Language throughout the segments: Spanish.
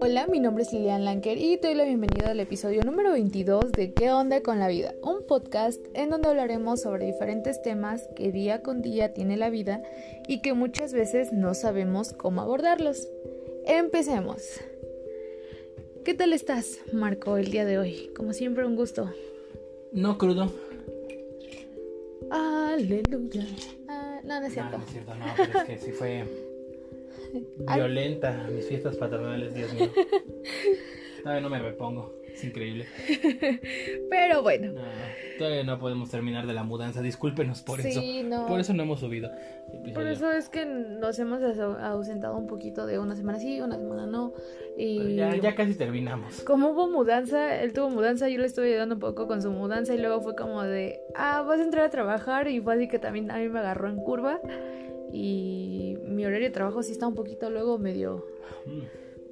Hola, mi nombre es Lilian Lanker y te doy la bienvenida al episodio número 22 de ¿Qué onda con la vida? Un podcast en donde hablaremos sobre diferentes temas que día con día tiene la vida y que muchas veces no sabemos cómo abordarlos. Empecemos. ¿Qué tal estás, Marco, el día de hoy? Como siempre, un gusto. No crudo. Aleluya. No, no es cierto. No, no es cierto, no, pero es que sí fue violenta mis fiestas patronales, Dios mío. Todavía no me repongo, es increíble. Pero bueno. No, todavía no podemos terminar de la mudanza, discúlpenos por Sí, eso. no. Por eso no hemos subido. Por eso es que nos hemos au- ausentado un poquito de una semana sí, una semana no. Y Pero ya, ya casi terminamos. como hubo mudanza, él tuvo mudanza, yo le estuve ayudando un poco con su mudanza y luego fue como de, ah, vas a entrar a trabajar y fue así que también a mí me agarró en curva y mi horario de trabajo sí está un poquito luego medio Mm.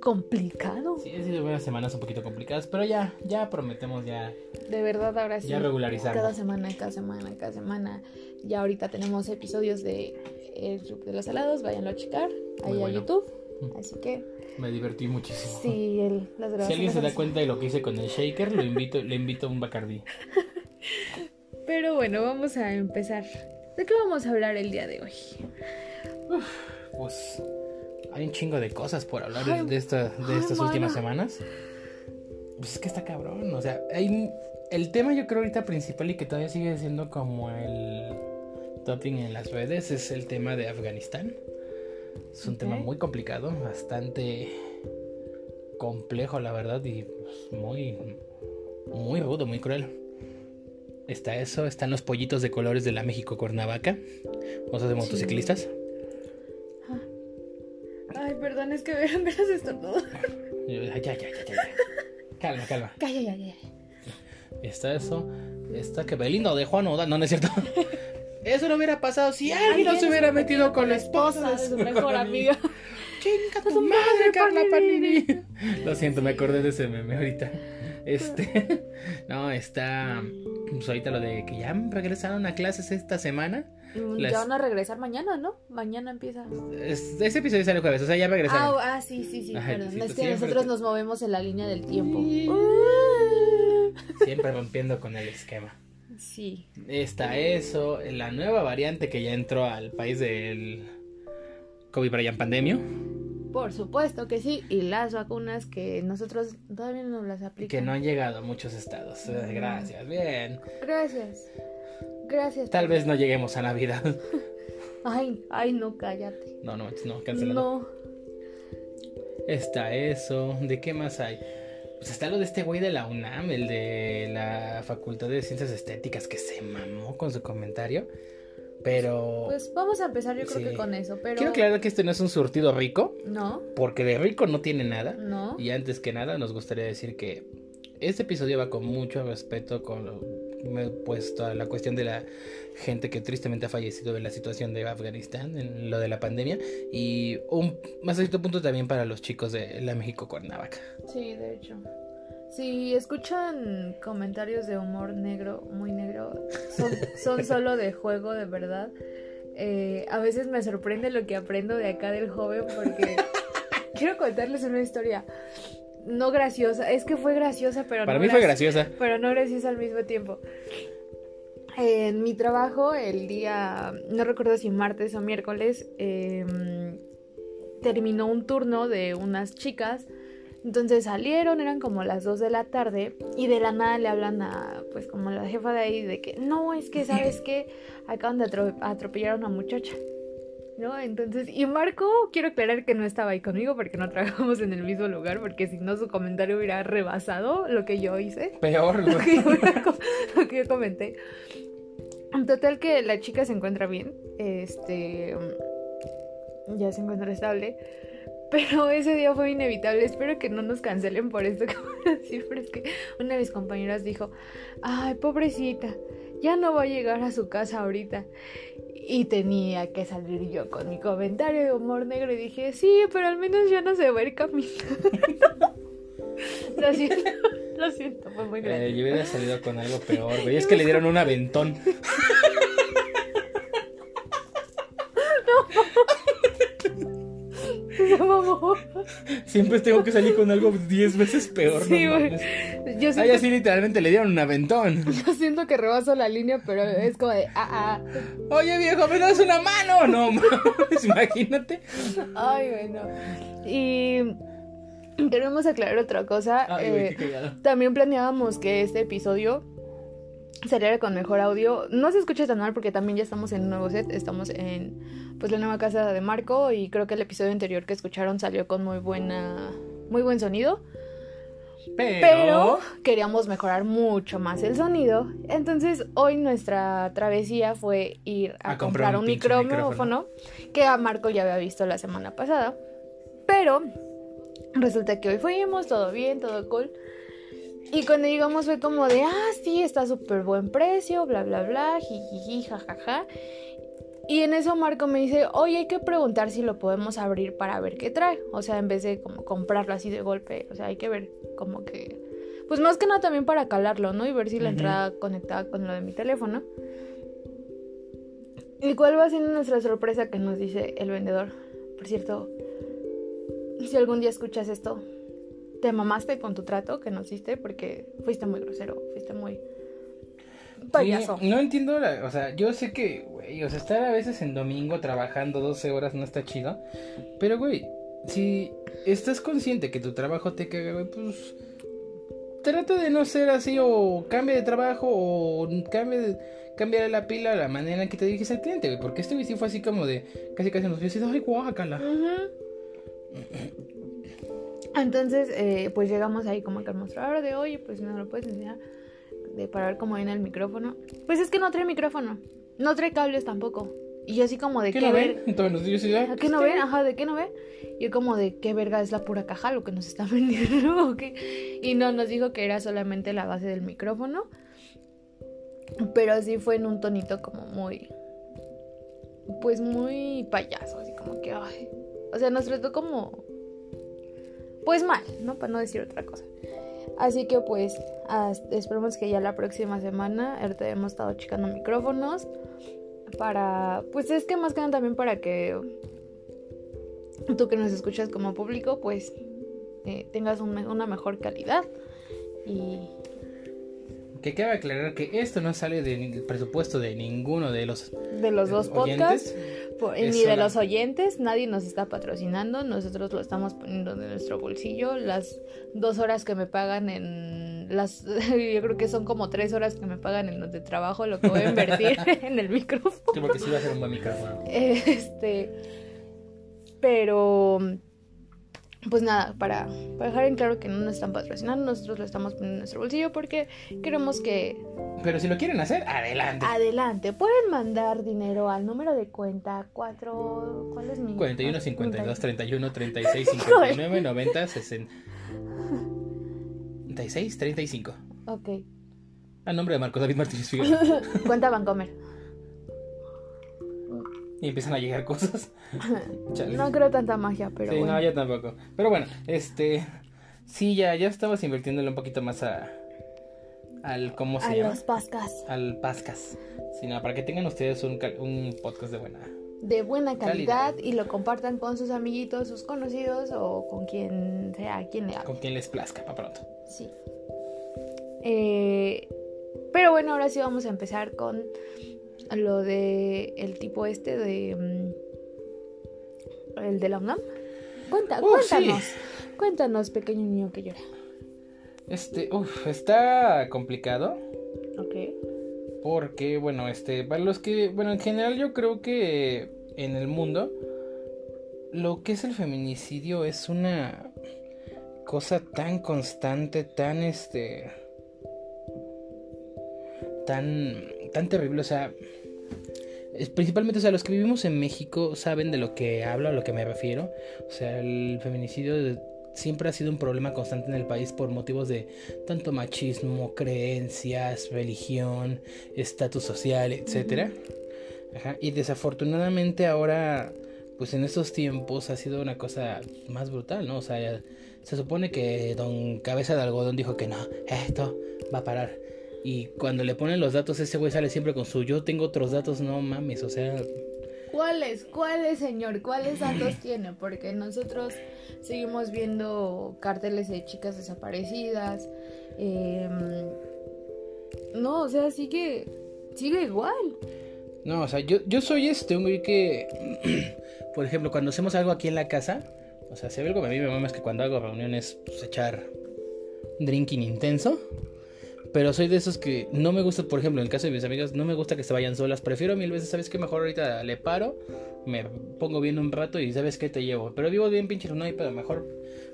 Complicado. Sí, han sido unas semanas un poquito complicadas, pero ya, ya prometemos ya. De verdad ahora sí. Ya regularizarlo. Cada semana, cada semana, cada semana. Ya ahorita tenemos episodios de El Club de los Salados, váyanlo a checar ahí Muy a bueno. YouTube. Así que Me divertí muchísimo. sí, el, las Si alguien se da cuenta de lo que hice con el shaker, lo invito, le invito a un bacardí. Pero bueno, vamos a empezar. ¿De qué vamos a hablar el día de hoy? Pues hay un chingo de cosas por hablar Ay, de, de esta- de ay, estas mana. últimas semanas. Pues es que está cabrón. O sea, hay el tema yo creo ahorita principal y que todavía sigue siendo como el topping en las redes es el tema de Afganistán. Es un Ok. tema muy complicado, bastante complejo la verdad y pues, muy muy rudo, muy cruel. Está eso, están los pollitos de colores de la México Cuernavaca, cosas de motociclistas. Perdón, es que verán, verás estornudo. Ya, ya, ya, ya, ya, ya. Calma, calma. Calla, ya, ya. Está eso. Está que Belinda de Juan Odal. No, no es cierto. Eso no hubiera pasado si alguien no se hubiera metido con la esposa de su mejor amiga. Chinga tu madre, Carla Panini. Lo siento, me acordé de ese meme ahorita. Este. No, está. Pues ahorita lo de que ya regresaron a clases esta semana. Mm, Las- Ya van a regresar mañana, ¿no? Mañana empieza. Es- Ese episodio sale el jueves, o sea, ya regresaron. Ah, ah, sí, sí, sí, Ajá, perdón. sí, es que siempre nosotros nos movemos en la línea del tiempo. Sí. Uh. Siempre rompiendo con el esquema. Sí. Está eso, la nueva variante que ya entró al país del COVID Brian Pandemia, Por supuesto que sí. Y las vacunas que nosotros todavía no las que aplicamos. no han llegado a muchos estados. Gracias, bien. Gracias. Gracias. Tal vez no lleguemos a Navidad. Ay, ay, no, cállate. No, no, no, cancelado. No. Está eso, ¿de qué más hay? Pues está lo de este güey de la UNAM, el de la Facultad de Ciencias Estéticas, que se mamó con su comentario. Pero Pues vamos a empezar yo creo que con eso, pero... quiero aclarar que este no es un surtido rico, No, porque de rico no tiene nada. no. Y antes que nada, nos gustaría decir que este episodio va con mucho respeto con lo- me he puesto a la cuestión de la gente que tristemente ha fallecido en la situación de Afganistán, en lo de la pandemia, y un más a cierto punto también para los chicos de la México Cuernavaca. Sí, de hecho. Si escuchan comentarios de humor negro, muy negro, son, son solo de juego, de verdad. Eh, a veces me sorprende lo que aprendo de acá del joven porque quiero contarles una historia no graciosa. Es que fue graciosa, pero Para no mí fue graci- graciosa. pero no graciosa al mismo tiempo. En mi trabajo, el día, no recuerdo si martes o miércoles, em, terminó un turno de unas chicas. Entonces salieron, eran como las 2 de la tarde y de la nada le hablan a, pues como la jefa de ahí, de que no, es que, ¿sabes qué? Acaban de atro- atropellar a una muchacha. ¿No? Entonces, y Marco, quiero aclarar que no estaba ahí conmigo porque no trabajamos en el mismo lugar, porque si no su comentario hubiera rebasado lo que yo hice Peor, lo que, yo, lo que yo comenté. En total que la chica se encuentra bien. Este. Ya se encuentra estable. Pero ese día fue inevitable. Espero que no nos cancelen por esto que voy a decir. Pero es que una de mis compañeras dijo: Ay, pobrecita, ya no va a llegar a su casa ahorita. Y tenía que salir yo con mi comentario de humor negro. Y dije: Sí, pero al menos ya no se va a ir caminando. lo siento, lo siento, fue muy grande. Eh, yo hubiera salido con algo peor, güey. Es que le dieron un aventón. Siempre tengo que salir con algo 10 veces peor. Sí, güey. Yo siento... Ay, así literalmente le dieron un aventón. Yo siento que rebaso la línea, pero es como de, ah, ah. Oye, viejo, ¿me das una mano? No, mames, imagínate. Ay, bueno. Y queremos aclarar otra cosa. Ay, eh, qué también planeábamos que este episodio sería con mejor audio. No se escucha tan mal porque también ya estamos en un nuevo set, estamos en pues la nueva casa de Marco y creo que el episodio anterior que escucharon salió con muy buena muy buen sonido. Pero... queríamos mejorar mucho más el sonido. Entonces hoy nuestra travesía fue ir a, comprar, un, micrófono, que a Marco ya había visto la semana pasada. Pero resulta que hoy fuimos, todo bien, todo cool. Y cuando llegamos fue como de, ah, sí, está súper buen precio, bla, bla, bla, jiji, jajaja. Y en eso Marco me dice, oye, hay que preguntar si lo podemos abrir para ver qué trae. O sea, en vez de como comprarlo así de golpe. O sea, hay que ver como que... Pues más que nada también para calarlo, ¿no? Y ver si la entrada conectada con lo de mi teléfono. ¿Y cuál va siendo nuestra sorpresa que nos dice el vendedor? Por cierto, si algún día escuchas esto, te mamaste con tu trato que nos hiciste porque fuiste muy grosero, fuiste muy payaso. no entiendo, o sea, yo sé que, güey, o sea, estar a veces en domingo trabajando 12 horas no está chido, pero, güey, si estás consciente que tu trabajo te caga, güey, pues trata de no ser así o cambia de trabajo o cambia de, cambiar la pila la manera en que te diriges al cliente, güey, porque este güey sí fue así como de casi casi nos vio así, ay, guácala. Entonces, eh, pues llegamos ahí como que al mostrador de, oye, pues no lo puedes enseñar de para ver cómo viene el micrófono. Pues es que no trae micrófono, no trae cables tampoco. Y yo así como de qué, no ver. Entonces, ¿A qué no ven? Ajá, ¿de qué no ven? Y yo como de qué verga es la pura caja lo que nos está vendiendo. Y no, nos dijo que era solamente la base del micrófono. Pero sí fue en un tonito como muy. Pues muy payaso, así como que, ay. O sea, nos trató como pues mal, ¿no? Para no decir otra cosa. Así que pues esperemos que ya la próxima semana ahorita hemos estado checando micrófonos para, pues es que más que nada también para que tú que nos escuchas como público pues eh, tengas una mejor calidad y que cabe aclarar que esto no sale del presupuesto de ninguno de los de los dos podcasts ni de los oyentes nadie nos está patrocinando nosotros lo estamos poniendo de nuestro bolsillo las dos horas que me pagan en las yo creo que son como tres horas que me pagan en donde trabajo lo que voy a invertir en el micrófono. Sí, porque sí va a ser un buen micrófono. Este pero pues nada, para, dejar en claro que no nos están patrocinando, nosotros lo estamos poniendo en nuestro bolsillo porque queremos que... Pero si lo quieren hacer, adelante. Adelante, pueden mandar dinero al número de cuenta 4... ¿Cuál es mi? 41, 52, 31, 36, 59, 90, 66, 35. Ok. A nombre de Marcos David Martínez Figueroa. cuenta Bancomer y empiezan a llegar cosas. no creo tanta magia, pero. Sí, no, yo tampoco. Pero bueno, este. Sí, ya, ya estamos invirtiéndole un poquito más a. Al. ¿Cómo se llama? A los pascas. Al pascas. Sí, no, para que tengan ustedes un, un podcast de buena. De buena calidad, y lo compartan con sus amiguitos, sus conocidos o con quien sea, quien le haga. Con quien les plazca, para pronto. Sí. Eh, pero bueno, ahora sí vamos a empezar con lo de el tipo este de mm, el de la UNAM. Cuenta, uh, cuéntanos. Cuéntanos, pequeño niño que llora. Este, uff, está complicado. Ok. Porque, bueno, este, para los que, bueno, en general yo creo que en el mundo lo que es el feminicidio es una cosa tan constante, tan este tan tan terrible, o sea, principalmente, o sea, los que vivimos en México saben de lo que hablo, a lo que me refiero. O sea, el feminicidio siempre ha sido un problema constante en el país por motivos de tanto machismo, creencias, religión, estatus social, etcétera. Y desafortunadamente ahora, pues en estos tiempos ha sido una cosa más brutal, ¿no? O sea, se supone que don Cabeza de Algodón dijo que no, esto va a parar. Y cuando le ponen los datos, ese güey sale siempre con su yo tengo otros datos, no mames, o sea, ¿Cuáles? ¿Cuáles, señor? ¿Cuáles datos tiene? Porque nosotros seguimos viendo carteles de chicas desaparecidas. Em, no, o sea, sigue, sigue igual. No, o sea, yo, yo soy este, un güey que, por ejemplo, cuando hacemos algo aquí en la casa, o sea, se ve algo a mí me mama es que cuando hago reuniones, pues echar drinking intenso. Pero soy de esos que no me gusta, por ejemplo, en el caso de mis amigas, no me gusta que se vayan solas. Prefiero mil veces, ¿sabes qué? Mejor ahorita le paro, me pongo bien un rato y ¿sabes qué? Te llevo. Pero vivo bien pinche, no hay pero mejor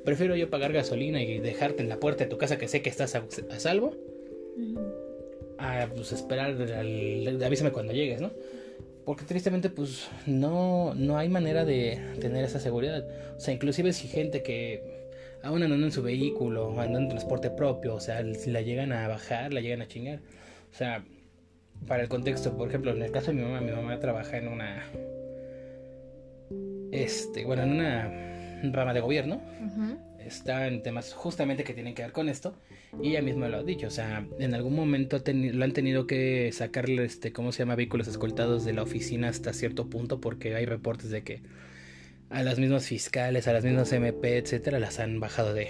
prefiero yo pagar gasolina y dejarte en la puerta de tu casa que sé que estás a, salvo. A pues esperar, al, avísame cuando llegues, ¿no? Porque tristemente pues no, no hay manera de tener esa seguridad. O sea, inclusive si gente que aún andando en su vehículo, andando en transporte propio, o sea, si la llegan a bajar, la llegan a chingar. O sea, para el contexto, por ejemplo, en el caso de mi mamá, mi mamá trabaja en una, este, bueno, en una rama de gobierno. Está en temas justamente que tienen que ver con esto. Y ella misma lo ha dicho. O sea, en algún momento lo han tenido que sacarle, este, ¿cómo se llama? Vehículos escoltados de la oficina hasta cierto punto porque hay reportes de que a las mismas fiscales, a las mismas MP, etcétera, las han bajado de,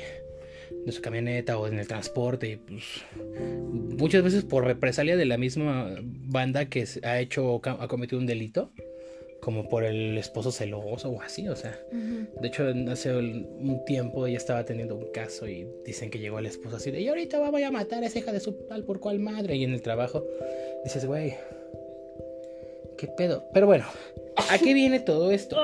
de su camioneta o en el transporte y pues muchas veces por represalia de la misma banda que ha hecho ha cometido un delito como por el esposo celoso o así, o sea, de hecho hace un tiempo ella estaba teniendo un caso y dicen que llegó el esposo así de y ahorita voy a matar a esa hija de su tal por cual madre y en el trabajo dices, güey, qué pedo, pero bueno, ¿a qué viene todo esto?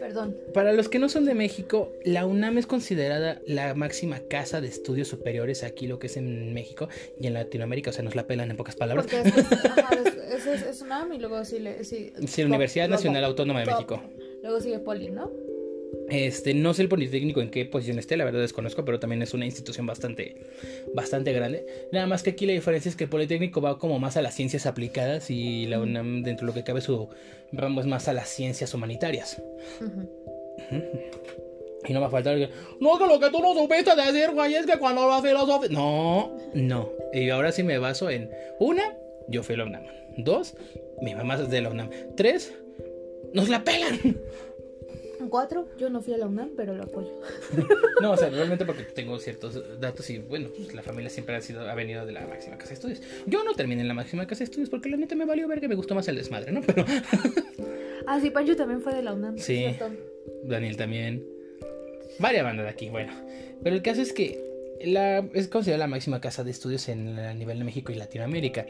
Perdón. Para los que no son de México, la UNAM es considerada la máxima casa de estudios superiores aquí, lo que es en México y en Latinoamérica, o sea, nos la pelan en pocas palabras. Porque es, es, es, UNAM y luego sí, sí, sí la Universidad Nacional Autónoma de México. Luego sigue Poli, ¿no? Este, no sé el Politécnico en qué posición esté, la verdad desconozco, pero también es una institución bastante, bastante grande. Nada más que aquí la diferencia es que el Politécnico va como más a las ciencias aplicadas y la UNAM, dentro de lo que cabe, su ramo es más a las ciencias humanitarias. Y no va a faltar que, no, que lo que tú no supiste decir, güey, es que cuando la filosofía... No, no. Y ahora sí me baso en, una, yo fui a la UNAM. Dos, mi mamá es de la UNAM. Tres, nos la pelan. Cuatro, yo no fui a la UNAM, pero lo apoyo. no, o sea, realmente porque tengo ciertos datos y bueno, pues la familia siempre ha sido ha venido de la máxima casa de estudios. Yo no terminé en la máxima casa de estudios porque la neta me valió ver que me gustó más el desmadre, ¿no? Pero Ah, sí, Pancho también fue de la UNAM. Sí. Daniel también. Varias bandas de aquí, bueno. Pero el caso es que la, es considerada la máxima casa de estudios en a nivel de México y Latinoamérica.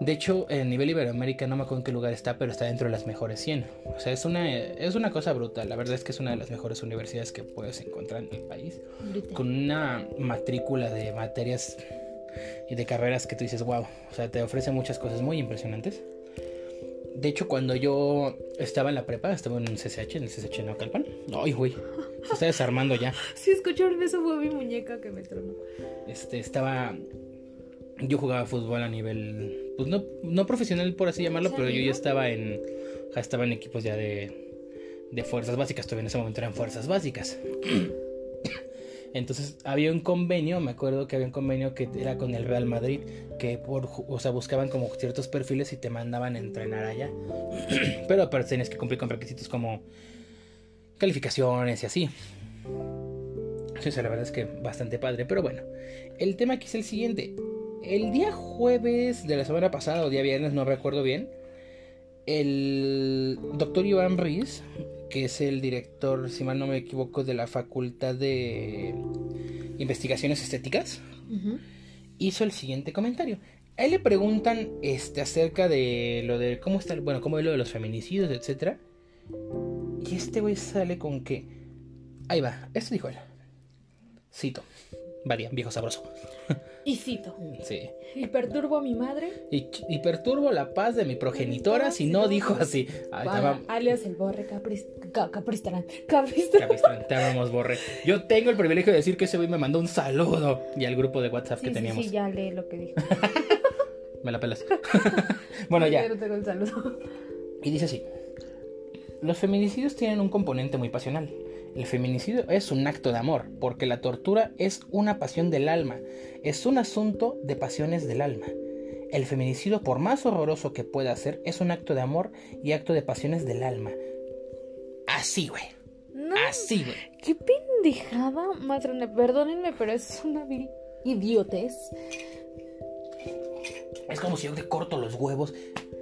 De hecho, en nivel Iberoamérica no me acuerdo en qué lugar está, pero está dentro de las mejores 100. O sea, es una, es una cosa brutal. La verdad es que es una de las mejores universidades que puedes encontrar en el país. Con una matrícula de materias y de carreras que tú dices, wow. O sea, te ofrece muchas cosas muy impresionantes. De hecho, cuando yo estaba en la prepa, estaba en un CCH, en el CCH Naucalpan. Ay, güey. Se está desarmando ya. Sí, escucharon eso, fue mi muñeca que me tronó. Este, estaba. Yo jugaba fútbol a nivel. Pues no, no profesional, por así llamarlo, pero yo ya estaba en. Ya estaba en equipos ya de. De fuerzas básicas. Todavía en ese momento eran fuerzas básicas. Entonces había un convenio, me acuerdo que había un convenio que era con el Real Madrid, que por, o sea, buscaban como ciertos perfiles y te mandaban a entrenar allá. Pero aparte tenías que cumplir con requisitos como calificaciones y así. Sí, la verdad es que bastante padre. Pero bueno, el tema aquí es el siguiente. El día jueves de la semana pasada, o día viernes, no recuerdo bien, el doctor Iván Ruiz que es el director, si mal no me equivoco, de la Facultad de Investigaciones Estéticas, hizo el siguiente comentario. A él le preguntan este, acerca de lo de cómo está, bueno, cómo es lo de los feminicidios, etc. Y este güey sale con que, ahí va, esto dijo él. Cito, varía, viejo sabroso. Y cito. Sí. Y perturbo a mi madre. Y, perturbo la paz de mi progenitora si no dijo así. alias el borre capristrán. Capristrán. Te amamos, borre. Yo tengo el privilegio de decir que ese güey me mandó un saludo. Y al grupo de WhatsApp que teníamos. Sí, ya lee lo que dijo. me la pelas. bueno, ya. Yo tengo el saludo. Y dice así. Los feminicidios tienen un componente muy pasional el feminicidio es un acto de amor, porque la tortura es una pasión del alma, es un asunto de pasiones del alma. el feminicidio, por más horroroso que pueda ser, es un acto de amor y acto de pasiones del alma. Así, güey. Así, güey. Qué pendejada, matrona. Perdónenme, pero es una vil idiotez. Es como si yo te corto los huevos.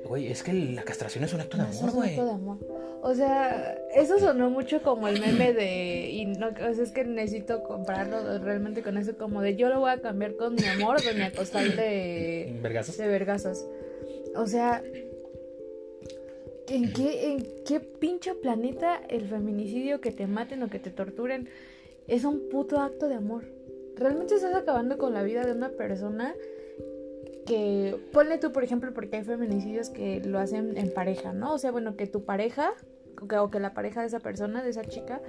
Güey, es que la castración es un acto de amor, güey. Es un acto de amor. O sea, eso sonó mucho como el meme de. Y no, o sea, es que necesito comprarlo realmente con eso, como de yo lo voy a cambiar con mi amor, doña Costal de. ¿Vergazos? De Vergazos. O sea. ¿En qué, ¿En qué pinche planeta el feminicidio que te maten o que te torturen es un puto acto de amor? Realmente estás acabando con la vida de una persona que ponle tú, por ejemplo, porque hay feminicidios que lo hacen en pareja, ¿no? O sea, bueno, que tu pareja o que la pareja de esa persona, de esa chica,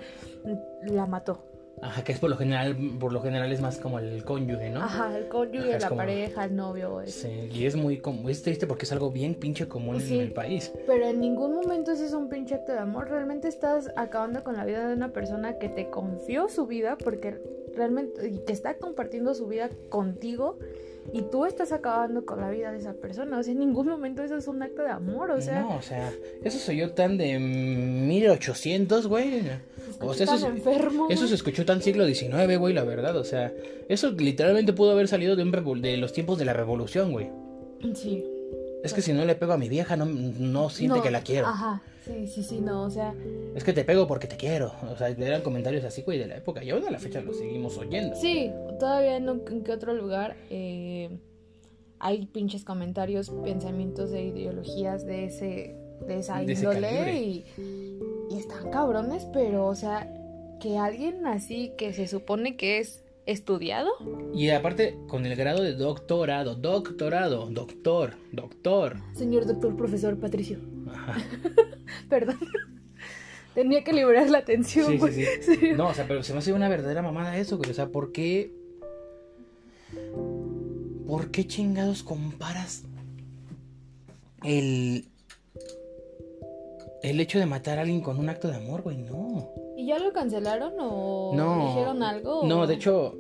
la mató. Ajá, que es por lo general, por lo general es más como el cónyuge, ¿no? Ajá, el cónyuge, la pareja, el novio. Sí, y es muy es triste porque es algo bien pinche común en el país. Pero en ningún momento ese es un pinche acto de amor. Realmente estás acabando con la vida de una persona que te confió su vida porque realmente, y que está compartiendo su vida contigo y tú estás acabando con la vida de esa persona. O sea, en ningún momento eso es un acto de amor, o sea. No, o sea, eso soy yo tan de 1800, güey. O sea, eso, enfermo, eso se escuchó tan siglo XIX, güey, la verdad. O sea, eso literalmente pudo haber salido de, un de los tiempos de la revolución, güey. Sí. Es que si no le pego a mi vieja, no, no siente que la quiero. Ajá, sí, sí, sí, no, o sea. Es que te pego porque te quiero. O sea, eran comentarios así, güey, de la época. Y aún a la fecha lo seguimos oyendo. Sí, todavía en, en qué otro lugar eh, hay pinches comentarios, pensamientos de ideologías de ese de esa índole y, y están cabrones, pero, o sea, que alguien así que se supone que es estudiado. Y aparte, con el grado de doctorado, doctorado, doctor, doctor. Señor doctor, profesor Patricio. Ajá. Perdón. Tenía que liberar la atención. Sí, sí, sí. No, o sea, pero se me hace una verdadera mamada eso, güey. O sea, ¿por qué. ¿Por qué chingados comparas el. El hecho de matar a alguien con un acto de amor, güey? No. ¿Y ya lo cancelaron o dijeron algo? No, de hecho,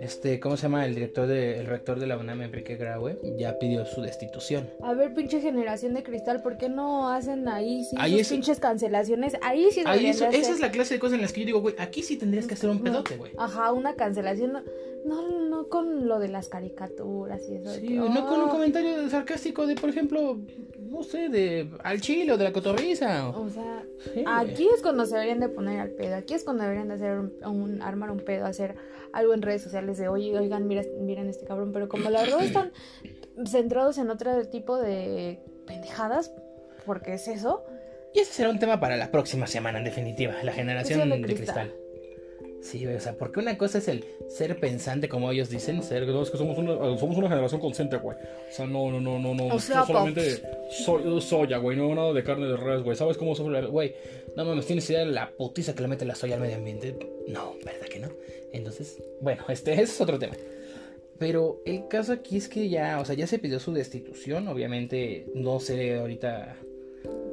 este, ¿cómo se llama? El director de, el rector de la UNAM, Enrique Graue, ya pidió su destitución. A ver, pinche generación de cristal, ¿por qué no hacen ahí sí ahí pinches cancelaciones? Ahí sí ahí Esa es la clase de cosas en las que yo digo, güey, aquí sí tendrías que hacer un pedote, güey. Ajá, una cancelación. No, no con lo de las caricaturas y eso. Sí, no con un comentario sarcástico de, por ejemplo, no sé, de al chile o de la cotorriza. O, sea, aquí es cuando se deberían de poner al pedo. Aquí es cuando deberían de hacer un, armar un pedo, hacer algo en redes sociales de, oye, oigan, mira, miren este cabrón. Pero como la verdad están centrados en otro tipo de pendejadas, porque es eso. Y ese será un tema para la próxima semana, en definitiva. La generación de cristal. Sí, o sea, porque una cosa es el ser pensante, como ellos dicen, ser. No, es que somos una, somos una generación consciente, güey. O sea, no, no, no, no, no. O sea, solamente soya, güey, no nada de carne de res, güey. ¿Sabes cómo sufre Güey, no mames, ¿tienes idea de la putiza que le mete la soya al medio ambiente? No, ¿verdad que no? Entonces, bueno, este ese es otro tema. Pero el caso aquí es que ya, o sea, ya se pidió su destitución. Obviamente, no sé ahorita.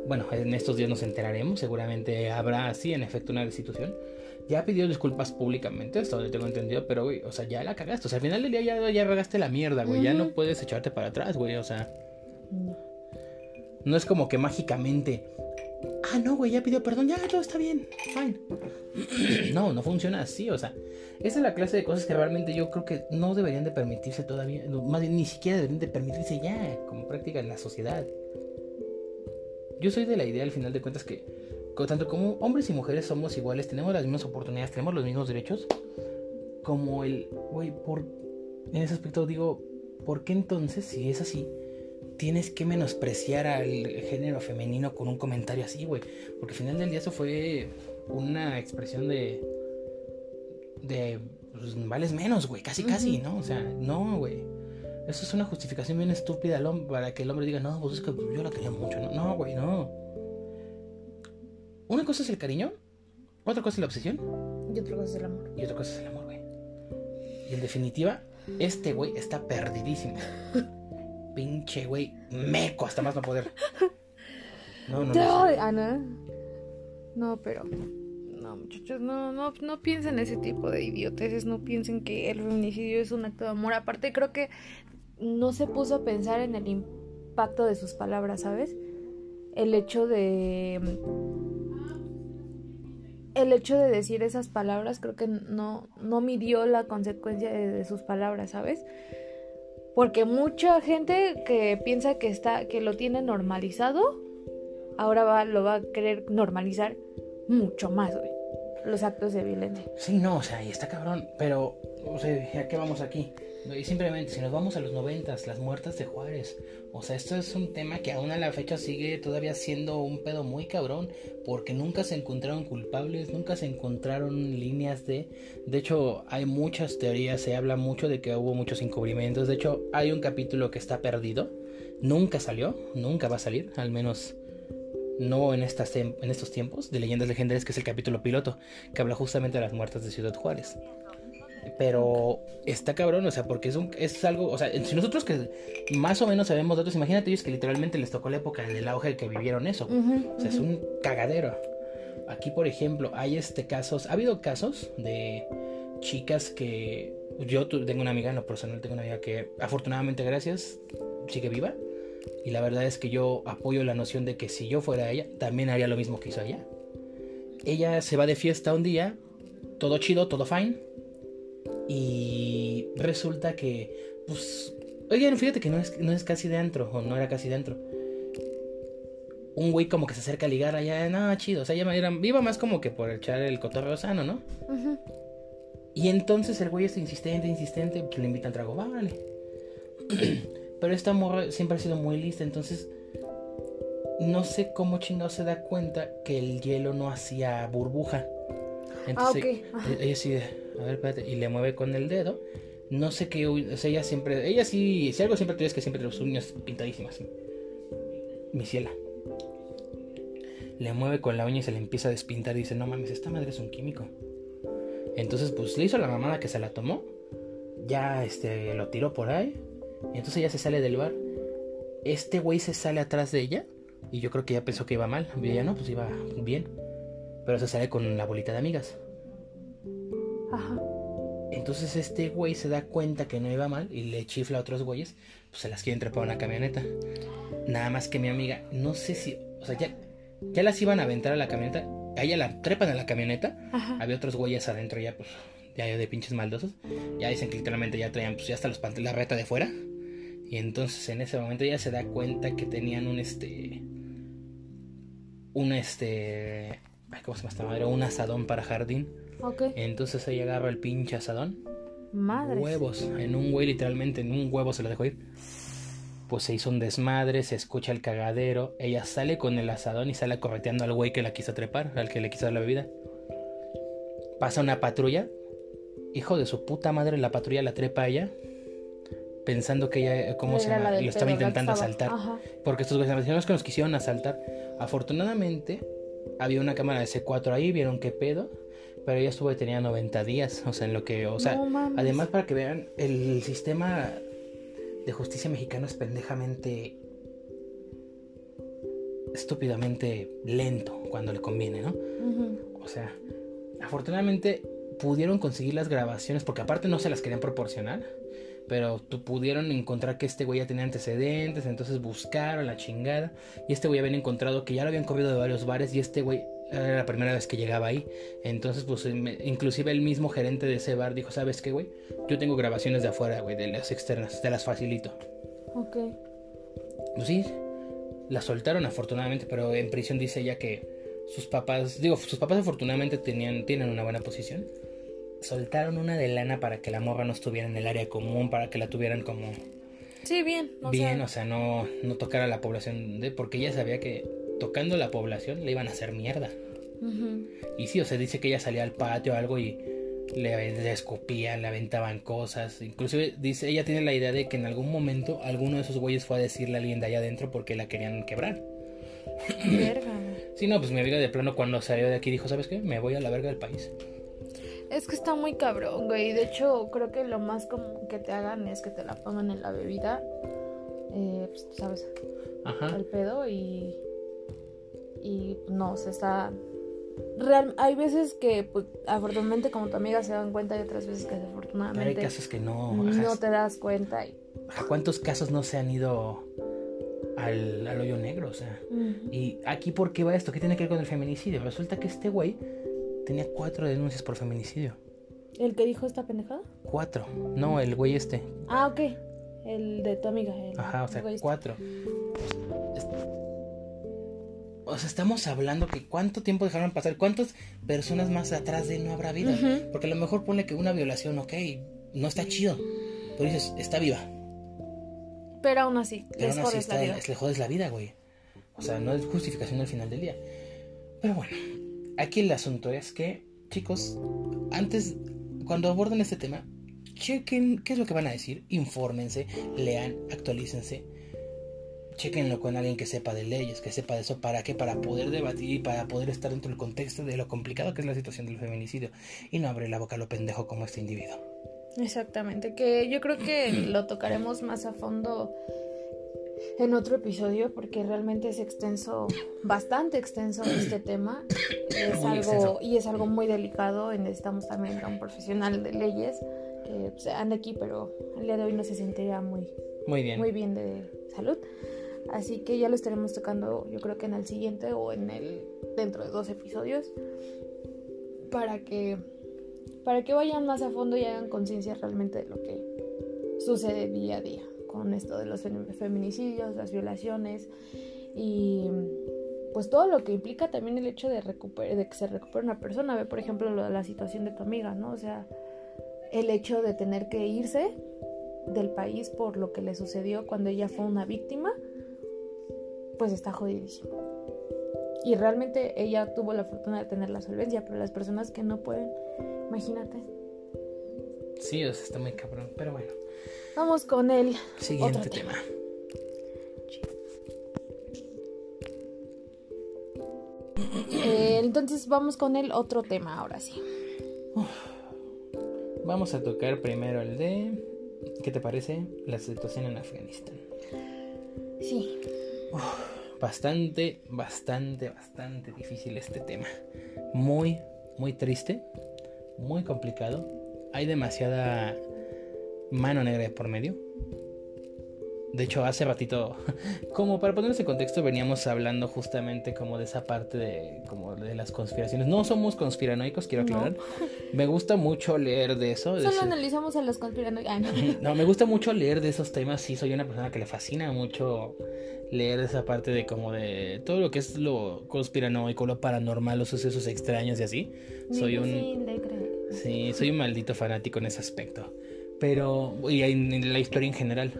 Bueno, en estos días nos enteraremos. Seguramente habrá, sí, en efecto, una destitución ya pidió disculpas públicamente, hasta donde tengo entendido, pero, güey, o sea, ya la cagaste. O sea, al final del día ya, ya regaste la mierda, güey. Ya no puedes echarte para atrás, güey. O sea. No. es como que mágicamente. Ah, no, güey, ya pidió perdón, ya todo está bien, fine. no, no funciona así, o sea. Esa es la clase de cosas que realmente yo creo que no deberían de permitirse todavía. Más bien, ni siquiera deberían de permitirse ya como práctica en la sociedad. Yo soy de la idea, al final de cuentas, que tanto como hombres y mujeres somos iguales, tenemos las mismas oportunidades, tenemos los mismos derechos, como el, güey, por, en ese aspecto digo, ¿por qué entonces, si es así, tienes que menospreciar al género femenino con un comentario así, güey? Porque al final del día eso fue una expresión de, de, pues, vales menos, güey, casi, casi, ¿no? O sea, no, güey. Eso es una justificación bien estúpida para que el hombre diga, no, pues es que yo la quería mucho. No, güey, no. Una cosa es el cariño, otra cosa es la obsesión. Y otra cosa es el amor. Y otra cosa es el amor, güey. Y en definitiva, este güey está perdidísimo. Pinche güey, meco hasta más no poder. No, no, no. Ana. No, pero. No, muchachos, no, no, no piensen ese tipo de idioteces. No piensen que el feminicidio es un acto de amor. Aparte, creo que no se puso a pensar en el impacto de sus palabras, ¿sabes? El hecho de el hecho de decir esas palabras creo que no, no midió la consecuencia de, sus palabras, ¿sabes? Porque mucha gente que piensa que está, que lo tiene normalizado, ahora va, lo va a querer normalizar mucho más, güey. Los actos de violencia. Sí, no, o sea, y está cabrón, pero, o sea, ¿a qué vamos aquí? Y simplemente, si nos vamos a los noventas, las muertas de Juárez. O sea, esto es un tema que aún a la fecha sigue todavía siendo un pedo muy cabrón. Porque nunca se encontraron culpables, nunca se encontraron líneas de... De hecho, hay muchas teorías, se habla mucho de que hubo muchos encubrimientos. De hecho, hay un capítulo que está perdido. Nunca salió, nunca va a salir, al menos no en, estas, en estos tiempos, de leyendas legendarias, que es el capítulo piloto, que habla justamente de las muertas de Ciudad Juárez. Pero está cabrón, o sea, porque es, un, es algo, o sea, si nosotros que más o menos sabemos datos, imagínate ellos que literalmente les tocó la época del auge que vivieron eso. o sea, es un cagadero. Aquí, por ejemplo, hay este casos, ha habido casos de chicas que yo tengo una amiga, en lo personal tengo una amiga que afortunadamente gracias sigue viva y la verdad es que yo apoyo la noción de que si yo fuera ella también haría lo mismo que hizo ella. Ella se va de fiesta un día, todo chido, todo fine y resulta que, pues, oigan, fíjate que no es, no es casi dentro, o no era casi dentro. Un güey como que se acerca a ligar allá, no, chido, o sea, ya era, iba más como que por echar el cotorreo sano, ¿no? Y entonces el güey es insistente, insistente, pues le invitan trago, vale. Pero esta morra siempre ha sido muy lista, entonces no sé cómo chingado se da cuenta que el hielo no hacía burbuja. Entonces, ah, ok. Ella sí a ver, espérate, y le mueve con el dedo. No sé qué, o sea, ella siempre, ella sí, si algo siempre tienes que siempre los uñas pintadísimas. Mi ciela. Le mueve con la uña y se le empieza a despintar y dice, no mames, esta madre es un químico. Entonces, pues le hizo la mamada que se la tomó. Ya, este, lo tiró por ahí. Y entonces ella se sale del bar. Este güey se sale atrás de ella. Y yo creo que ella pensó que iba mal. Y ella no, pues iba bien. Pero se sale con la bolita de amigas. Entonces este güey se da cuenta que no iba mal y le chifla a otros güeyes, pues se las quieren trepar a una camioneta. Nada más que mi amiga, no sé si, o sea, ya, ya las iban a aventar a la camioneta, a ella la trepan a la camioneta, había otros güeyes adentro ya, pues, ya de pinches maldosos, ya dicen que literalmente ya traían, pues ya hasta los la reta de fuera. Y entonces en ese momento ella se da cuenta que tenían un este, un este, ¿cómo se llama esta madre? Un asadón para jardín entonces ella agarra el pinche asadón. Madre. Huevos. En un güey, literalmente, en un huevo se lo dejó ir. Pues se hizo un desmadre, se escucha el cagadero. Ella sale con el asadón y sale correteando al güey que la quiso trepar, al que le quiso dar la bebida. Pasa una patrulla. Hijo de su puta madre, la patrulla la trepa a ella. Pensando que ella, ¿cómo se llama? Lo estaba intentando asaltar. Porque estos güeyes que nos quisieron asaltar. Afortunadamente, había una cámara de C4 ahí, vieron qué pedo pero ella estuvo detenida 90 días, o sea, en lo que, o sea, además para que vean, el sistema de justicia mexicano es pendejamente estúpidamente lento cuando le conviene, ¿no? O sea, afortunadamente pudieron conseguir las grabaciones porque aparte no se las querían proporcionar, pero pudieron encontrar que este güey ya tenía antecedentes, entonces buscaron la chingada y este güey habían encontrado que ya lo habían corrido de varios bares y este güey era la primera vez que llegaba ahí. Entonces, pues, inclusive el mismo gerente de ese bar dijo, ¿sabes qué, güey? Yo tengo grabaciones de afuera, güey, de las externas, te las facilito. Ok. Pues sí, la soltaron afortunadamente, pero en prisión dice ella que sus papás, digo, sus papás afortunadamente tenían, tienen una buena posición. Soltaron una de lana para que la morra no estuviera en el área común, para que la tuvieran como... Sí, bien. bien, o sea, no, no tocara a la población de... Porque ella sabía que tocando la población le iban a hacer mierda. Y sí, o sea, dice que ella salía al patio o algo y le, escupían, le aventaban cosas. Inclusive dice, ella tiene la idea de que en algún momento alguno de esos güeyes fue a decirle a alguien de allá adentro porque la querían quebrar. Verga. sí, no, pues mi amiga de plano cuando salió de aquí dijo, ¿sabes qué? Me voy a la verga del país. Es que está muy cabrón, güey. De hecho, creo que lo más común que te hagan es que te la pongan en la bebida. Eh, pues, ¿sabes? Ajá. El pedo y y no, se está... Real, hay veces que, pues, afortunadamente, como tu amiga se dan cuenta, y otras veces que desafortunadamente. Pero hay casos que no. No te das cuenta y ¿cuántos casos no se han ido al, al hoyo negro? O sea, y aquí, ¿por qué va esto? ¿Qué tiene que ver con el feminicidio? Resulta que este güey tenía cuatro denuncias por feminicidio. ¿El que dijo esta pendejada? Cuatro. No, el güey este. Ah, ok. El de tu amiga. Ajá, o sea, cuatro. O sea, estamos hablando que cuánto tiempo dejaron pasar, cuántas personas más atrás de él no habrá vida. Porque a lo mejor pone que una violación, ok, no está chido. Pero dices, está viva. Pero aún así, Pero aún así está, le jodes la vida, güey. O sea, no es justificación al final del día. Pero bueno, aquí el asunto es que, chicos, antes, cuando aborden este tema, chequen qué es lo que van a decir, infórmense, lean, actualícense chequenlo con alguien que sepa de leyes, que sepa de eso, ¿para qué? Para poder debatir y para poder estar dentro del contexto de lo complicado que es la situación del feminicidio y no abrir la boca a lo pendejo como este individuo. Exactamente, que yo creo que lo tocaremos más a fondo en otro episodio porque realmente es extenso, bastante extenso este tema. Es algo, y es algo muy delicado necesitamos también a un profesional de leyes que pues, anda aquí pero el día de hoy no se sentiría muy, muy bien, muy bien de salud. Así que ya lo estaremos tocando yo creo que en el siguiente o en el dentro de dos episodios para que para que vayan más a fondo y hagan conciencia realmente de lo que sucede día a día con esto de los feminicidios, las violaciones y pues todo lo que implica también el hecho de de que se recupere una persona, ve por ejemplo la situación de tu amiga, ¿no? O sea, el hecho de tener que irse del país por lo que le sucedió cuando ella fue una víctima pues está jodidísimo. Y realmente ella tuvo la fortuna de tener la solvencia, pero las personas que no pueden, imagínate. Sí, o está muy cabrón, pero bueno. Vamos con el siguiente tema. Eh, entonces vamos con el otro tema ahora sí. Vamos a tocar primero el de, ¿qué te parece? La situación en Afganistán. Sí bastante, bastante, bastante difícil este tema. Muy, muy triste, muy complicado. Hay demasiada mano negra por medio. De hecho, hace ratito, como para ponerse en contexto, veníamos hablando justamente como de esa parte de como de las conspiraciones. No somos conspiranoicos, quiero aclarar. Me gusta mucho leer de eso. Solo analizamos a los conspiranoicos. Ah, no. me gusta mucho leer de esos temas. Sí, soy una persona que le fascina mucho leer esa parte de como de todo lo que es lo conspiranoico, lo paranormal, los sucesos extraños y así. Soy un... Sí, soy un maldito fanático en ese aspecto. Pero... Y en la historia en general.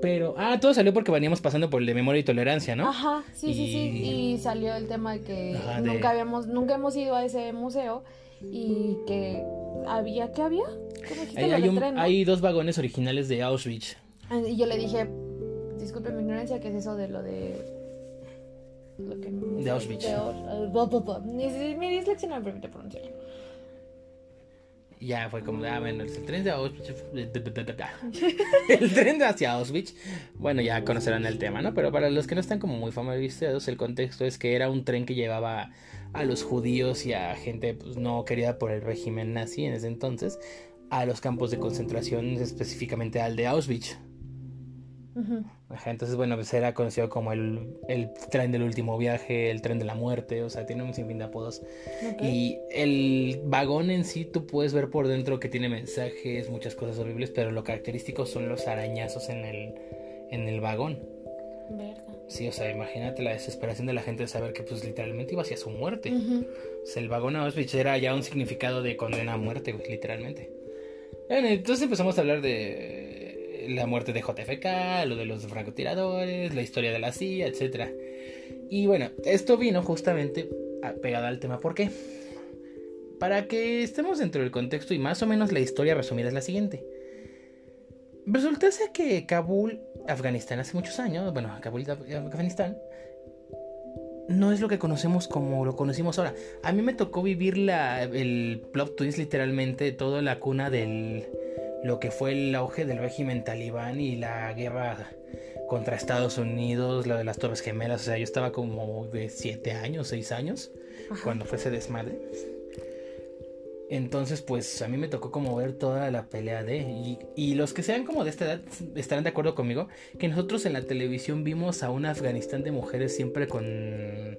Pero, ah, todo salió porque veníamos pasando por el de memoria y tolerancia, ¿no? Ajá, sí, sí, sí. Y salió el tema de que nunca habíamos, nunca hemos ido a ese museo y que había, ¿qué había? hay, hay, hay, dos vagones originales de Auschwitz. Ah, y yo le dije, disculpe mi ignorancia, ¿qué es eso de lo de lo que de Auschwitz. De, mi dislexia no me permite pronunciarlo ya fue como, ah, bueno, el tren de Auschwitz. el tren de hacia Auschwitz. Bueno, ya conocerán el tema, ¿no? Pero para los que no están como muy familiarizados, el contexto es que era un tren que llevaba a los judíos y a gente pues, no querida por el régimen nazi en ese entonces a los campos de concentración, específicamente al de Auschwitz entonces, bueno, pues era conocido como el, el, tren del último viaje, el tren de la muerte, o sea, tiene un sinfín de apodos. Y el vagón en sí, tú puedes ver por dentro que tiene mensajes, muchas cosas horribles, pero lo característico son los arañazos en el, en el vagón. Sí, o sea, imagínate la desesperación de la gente de saber que pues literalmente iba hacia su muerte. O sea, el vagón Auschwitz era ya un significado de condena a muerte, literalmente. Bueno, entonces empezamos a hablar de la muerte de JFK, lo de los francotiradores, la historia de la CIA, etc. Y bueno, esto vino justamente pegado al tema. ¿Por qué? Para que estemos dentro del contexto y más o menos la historia resumida es la siguiente. Resulta ser que Kabul, Afganistán, hace muchos años, bueno, Kabul, Afganistán, no es lo que conocemos como lo conocimos ahora. A mí me tocó vivir la, el plot twist literalmente, toda la cuna del, lo que fue el auge del régimen talibán y la guerra contra Estados Unidos, la de las Torres Gemelas, o sea, yo estaba como de 7 años, 6 años, cuando fue ese desmadre. Entonces, pues a mí me tocó como ver toda la pelea de... Y, y, los que sean como de esta edad estarán de acuerdo conmigo, que nosotros en la televisión vimos a un Afganistán de mujeres siempre con...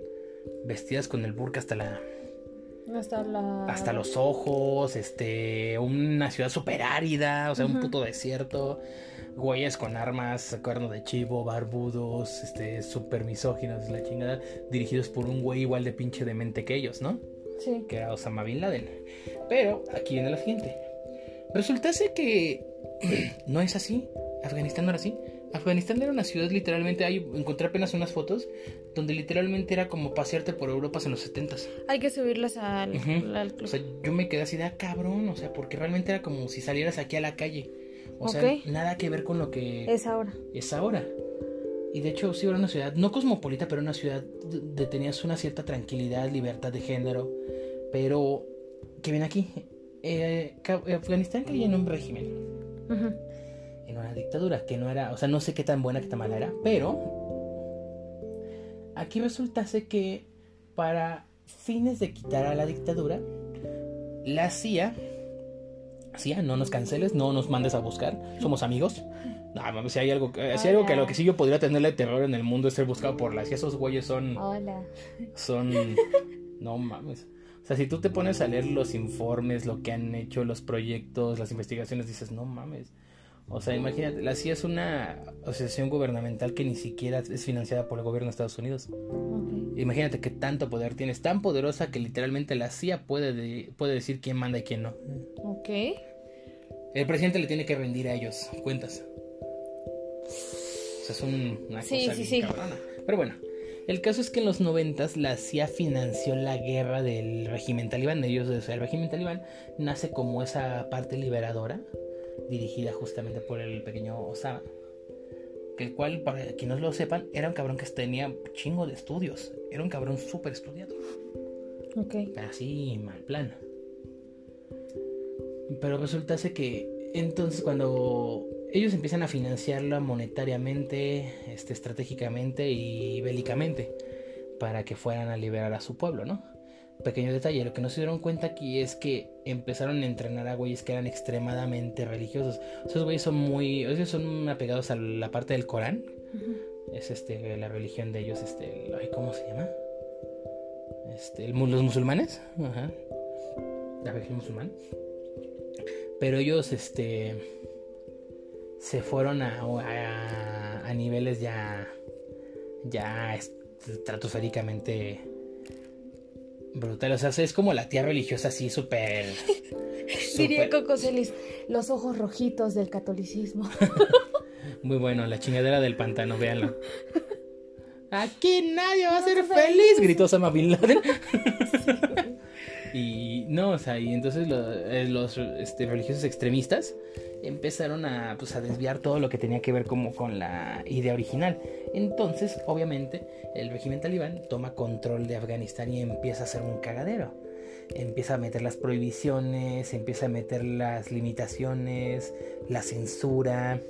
vestidas con el burka hasta la... Hasta la... Hasta los ojos, este... Una ciudad super árida, o sea, un puto desierto. Güeyes con armas, cuerno de chivo, barbudos, este, super misóginos, la chingada, dirigidos por un güey igual de pinche demente que ellos, ¿no? Sí. Que era Osama Bin Laden. Pero aquí viene la siguiente. Resultase que no es así. Afganistán no era así. Afganistán era una ciudad literalmente, hay, encontré apenas unas fotos donde literalmente era como pasearte por Europa en los 70 Hay que subirlas al, al club. O sea, yo me quedé así de ah, cabrón, o sea, porque realmente era como si salieras aquí a la calle. O sea, nada que ver con lo que es ahora. Es ahora. Y de hecho, sí era una ciudad, no cosmopolita, pero una ciudad donde tenías una cierta tranquilidad, libertad de género. Pero, ¿qué viene aquí? Eh, Afganistán caía en un régimen. En una dictadura que no era, o sea, no sé qué tan buena, qué tan mala era, pero aquí resultase que para fines de quitar a la dictadura, la CIA, CIA, no nos canceles, no nos mandes a buscar, somos amigos. No, si hay algo, si hay algo que a lo que sí yo podría tenerle terror en el mundo es ser buscado por la CIA, esos güeyes son... Hola. Son... No mames. O sea, si tú te pones a leer los informes, lo que han hecho, los proyectos, las investigaciones, dices, no mames. O sea, imagínate, la CIA es una asociación gubernamental que ni siquiera es financiada por el gobierno de Estados Unidos. Imagínate qué tanto poder tienes, tan poderosa que literalmente la CIA puede, puede decir quién manda y quién no. Ok. El presidente le tiene que rendir a ellos cuentas. O sea, es una sí, sí, sí. Pero bueno, el caso es que en los noventas la CIA financió la guerra del régimen talibán. Ellos, el régimen talibán nace como esa parte liberadora, dirigida justamente por el pequeño Osama. Que el cual, para quienes no lo sepan, era un cabrón que tenía chingo de estudios. Era un cabrón súper estudiado. Ok. Así, mal plan. Pero resultase que entonces cuando ellos empiezan a financiarla monetariamente, este, estratégicamente y bélicamente para que fueran a liberar a su pueblo, ¿no? Pequeño detalle, lo que no se dieron cuenta aquí es que empezaron a entrenar a güeyes que eran extremadamente religiosos. Esos güeyes son muy, ellos son apegados a la parte del Corán. Es este la religión de ellos, este, ¿cómo se llama? Este, los musulmanes, ajá. La religión musulmana. Pero ellos, este, se fueron a, a, niveles ya, ya estratosféricamente brutales. O sea, es como la tía religiosa así súper... Diría Coco Celis, los ojos rojitos del catolicismo. Muy bueno, la chingadera del pantano, véanlo. Aquí nadie va a ser feliz, gritó Sama Bin Laden. Y no, o sea, y entonces eh, los, este, religiosos extremistas empezaron a, pues, a desviar todo lo que tenía que ver como con la idea original. Entonces, obviamente, el régimen talibán toma control de Afganistán y empieza a hacer un cagadero. Empieza a meter las prohibiciones, empieza a meter las limitaciones, la censura.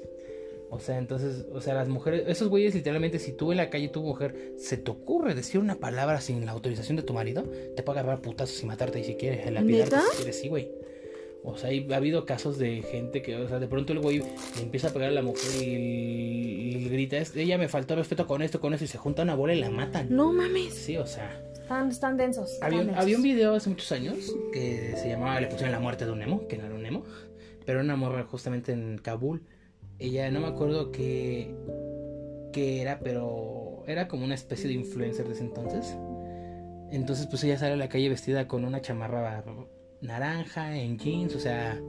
O sea, entonces, o sea, las mujeres, esos güeyes literalmente, si tú en la calle, tu mujer, se te ocurre decir una palabra sin la autorización de tu marido, te puede agarrar putazos y matarte y si quieres, la si quieres, sí, güey. O sea, ha habido casos de gente que, o sea, de pronto el güey le empieza a pegar a la mujer y, le grita, ella me faltó respeto con esto, con eso, y se junta una bola y la matan. No mames. Sí, o sea. Están, están densos. había, había un video hace muchos años que se llamaba Le pusieron la muerte de un Nemo, que no era un Nemo, pero era una morra justamente en Kabul. Ella, no me acuerdo qué, qué era, pero era como una especie de influencer de ese entonces. Entonces, pues ella sale a la calle vestida con una chamarra naranja, en jeans, o sea,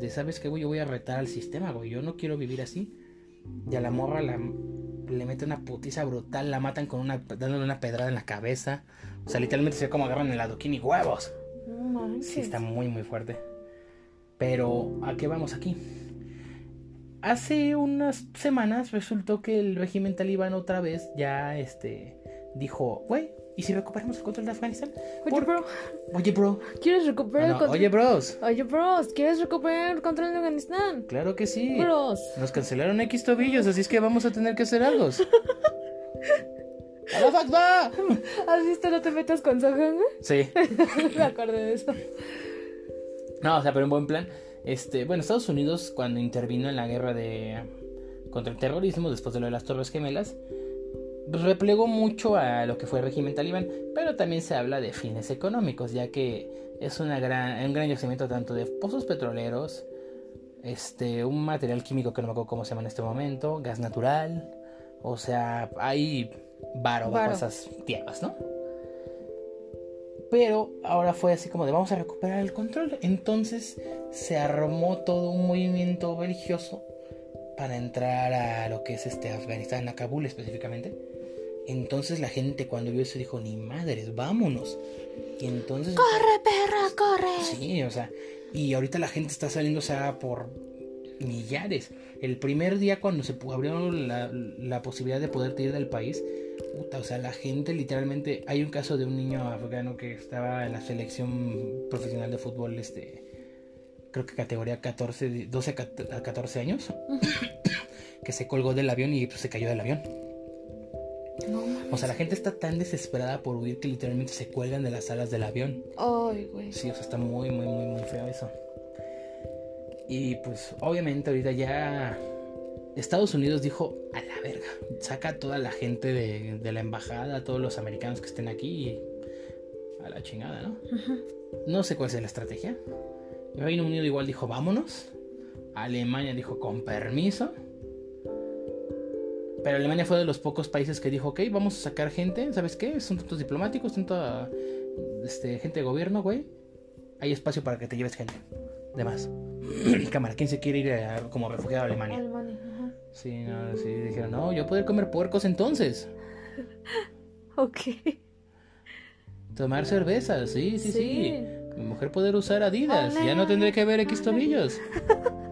de sabes que güey, yo voy a retar al sistema, güey, yo no quiero vivir así. Y a la morra la, le mete una putiza brutal, la matan con una, dándole una pedrada en la cabeza. O sea, literalmente se ve como agarran el adoquín y huevos. Sí, está muy, muy fuerte. Pero, ¿a qué vamos aquí? Hace unas semanas resultó que el régimen talibán otra vez ya este dijo, güey, ¿Y si recuperamos el control de Afganistán? Oye, bro. Oye, bro. ¿Quieres recuperar el control? Oye, bros. Oye, bros. ¿Quieres recuperar el control de Afganistán? Claro que sí. Bros. Nos cancelaron X tobillos, así es que vamos a tener que hacer algo. ¡A ¿Has visto No te metas con Sohan? Sí. Me acordé de eso. No, o sea, pero en buen plan. Este, bueno, Estados Unidos cuando intervino en la guerra de contra el terrorismo después de lo de las Torres Gemelas, replegó mucho a lo que fue el régimen talibán, pero también se habla de fines económicos, ya que es una gran, un gran yacimiento tanto de pozos petroleros, este, un material químico que no me acuerdo cómo se llama en este momento, gas natural, o sea, hay varo bajo esas tierras, ¿no? Pero ahora fue así como de vamos a recuperar el control. Entonces se armó todo un movimiento religioso para entrar a lo que es este Afganistán, a Kabul específicamente. Entonces la gente cuando vio eso dijo, ni madres, vámonos. Y entonces... Corre, perra, corre. Sí, o sea, y ahorita la gente está saliendo, o sea, por millares. El primer día cuando se abrió la, la posibilidad de poder ir del país, puta, o sea, la gente literalmente... Hay un caso de un niño afgano que estaba en la selección profesional de fútbol, este... Creo que categoría 14, 12 a 14 años. que se colgó del avión y pues, se cayó del avión. o sea, la gente está tan desesperada por huir que literalmente se cuelgan de las alas del avión. Ay, güey. Sí, o sea, está muy, muy, muy, muy feo eso. Y pues, obviamente, ahorita ya Estados Unidos dijo, a la verga, saca a toda la gente de, la embajada, a todos los americanos que estén aquí y a la chingada, ¿no? No sé cuál es la estrategia. Reino Unido igual dijo, vámonos. Alemania dijo, con permiso. Pero Alemania fue de los pocos países que dijo, ok, vamos a sacar gente, ¿sabes qué? Son tantos diplomáticos, tanta este, gente de gobierno, güey. Hay espacio para que te lleves gente. De más. Cámara, ¿quién se quiere ir como refugiado a Alemania? Alemania, Sí, no, sí, dijeron, no, yo poder comer puercos entonces. ok. Tomar cerveza, sí, sí, sí, Mi mujer poder usar Adidas, ya no tendré que ver X tobillos.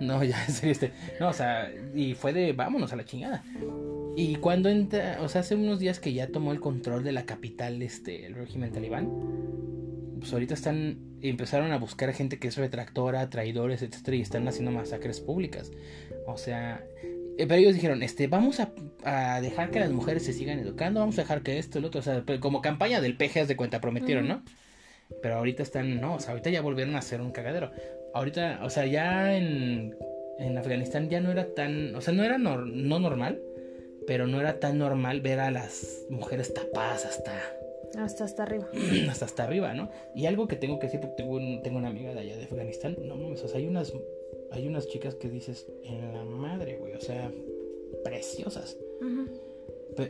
No, ya, este. No, o sea, y fue de vámonos a la chingada. Y cuando entra, o sea, hace unos días que ya tomó el control de la capital, este, el régimen talibán, pues ahorita están, empezaron a buscar gente que es retractora, traidores, etcétera, y están haciendo masacres públicas. O sea, eh, pero ellos dijeron, este, vamos a, a, dejar que las mujeres se sigan educando, vamos a dejar que esto, el otro, o sea, como campaña del PGS de cuenta prometieron, ¿no? Pero ahorita están, no, o sea, ahorita ya volvieron a hacer un cagadero ahorita, o sea, ya en, en Afganistán ya no era tan, o sea, no era no normal, pero no era tan normal ver a las mujeres tapadas hasta... Hasta hasta arriba. hasta hasta arriba, ¿no? Y algo que tengo que decir, porque tengo, tengo una amiga de allá de Afganistán, no mames, o sea, hay unas, hay unas chicas que dices, en la madre, güey, o sea, preciosas.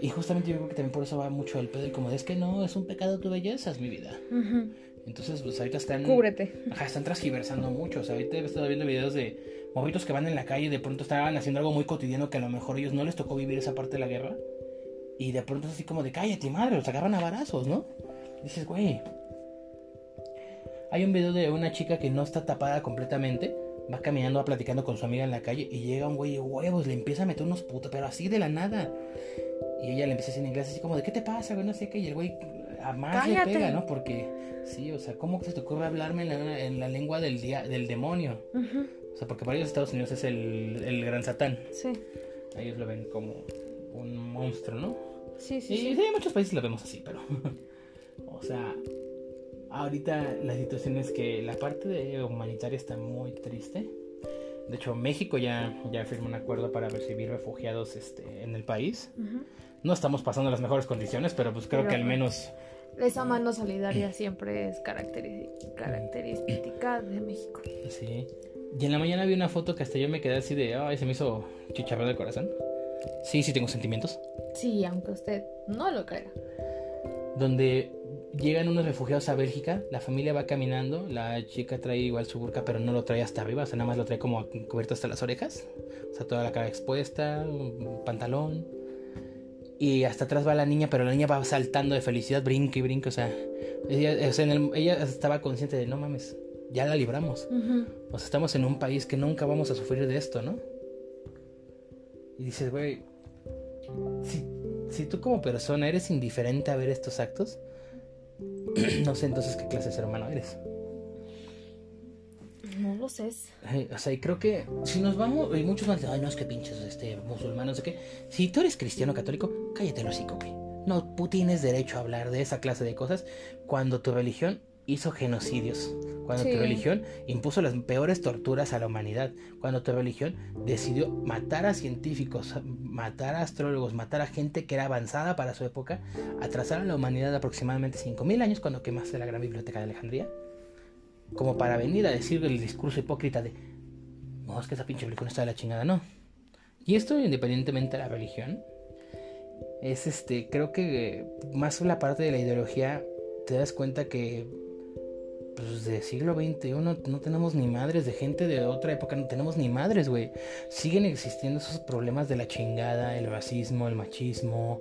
y justamente yo creo que también por eso va mucho el pedo y como es que no, es un pecado tu belleza, es mi vida. Entonces, pues ahorita están. Cúbrete. Ajá, están transgiversando mucho. O sea, ahorita he estado viendo videos de movitos que van en la calle y de pronto estaban haciendo algo muy cotidiano que a lo mejor ellos no les tocó vivir esa parte de la guerra. Y de pronto es así como de cállate, madre, los agarran a varazos, ¿no? dices, güey. Hay un video de una chica que no está tapada completamente. Va caminando, va platicando con su amiga en la calle. Y llega un güey de huevos, le empieza a meter unos putos, pero así de la nada. Y ella le empieza a decir en inglés así como de, ¿qué te pasa, güey? No sé qué. Y el güey a más le pega, ¿no? Porque, sí, o sea, ¿cómo se te ocurre hablarme en la, lengua del, día, del demonio? O sea, porque para ellos Estados Unidos es el, el gran satán. Sí. Ellos lo ven como un monstruo, ¿no? Sí, sí. Y sí, en muchos países lo vemos así, pero. o sea, ahorita la situación es que la parte de humanitaria está muy triste. De hecho, México ya, ya firmó un acuerdo para recibir refugiados este, en el país. No estamos pasando las mejores condiciones, pero pues creo que al menos esa mano solidaria siempre es característica de México. Sí. Y en la mañana vi una foto que hasta yo me quedé así de, ay, se me hizo chicharrón del corazón. Sí, sí tengo sentimientos. Sí, aunque usted no lo crea. Donde llegan unos refugiados a Bélgica, la familia va caminando, la chica trae igual su burka, pero no lo trae hasta arriba, o sea, nada más lo trae como cubierto hasta las orejas, o sea, toda la cara expuesta, un pantalón, y hasta atrás va la niña, pero la niña va saltando de felicidad, brinca y brinca. O sea, ella, ella estaba consciente de, no mames, ya la libramos. O sea, estamos en un país que nunca vamos a sufrir de esto, ¿no? Y dices, güey, si, si tú como persona eres indiferente a ver estos actos, no sé entonces qué clase de ser humano eres. No lo sé. o sea, y creo que si nos vamos, y muchos van a decir, ay, no, es que pinches este, musulmanos, no sé qué. Si tú eres cristiano católico, cállate el hocico, güey. No, tú tienes derecho a hablar de esa clase de cosas cuando tu religión hizo genocidios. Cuando tu religión impuso las peores torturas a la humanidad. Cuando tu religión decidió matar a científicos, matar a astrólogos, matar a gente que era avanzada para su época, atrasar a la humanidad aproximadamente 5.000 años cuando quemaste la gran biblioteca de Alejandría. Como para venir a decir el discurso hipócrita de, no, es que esa pinche religión está de la chingada, no. Y esto independientemente de la religión, es este, creo que más la parte de la ideología, te das cuenta que pues de siglo XXI no tenemos ni madres, de gente de otra época no tenemos ni madres, güey. Siguen existiendo esos problemas de la chingada, el racismo, el machismo,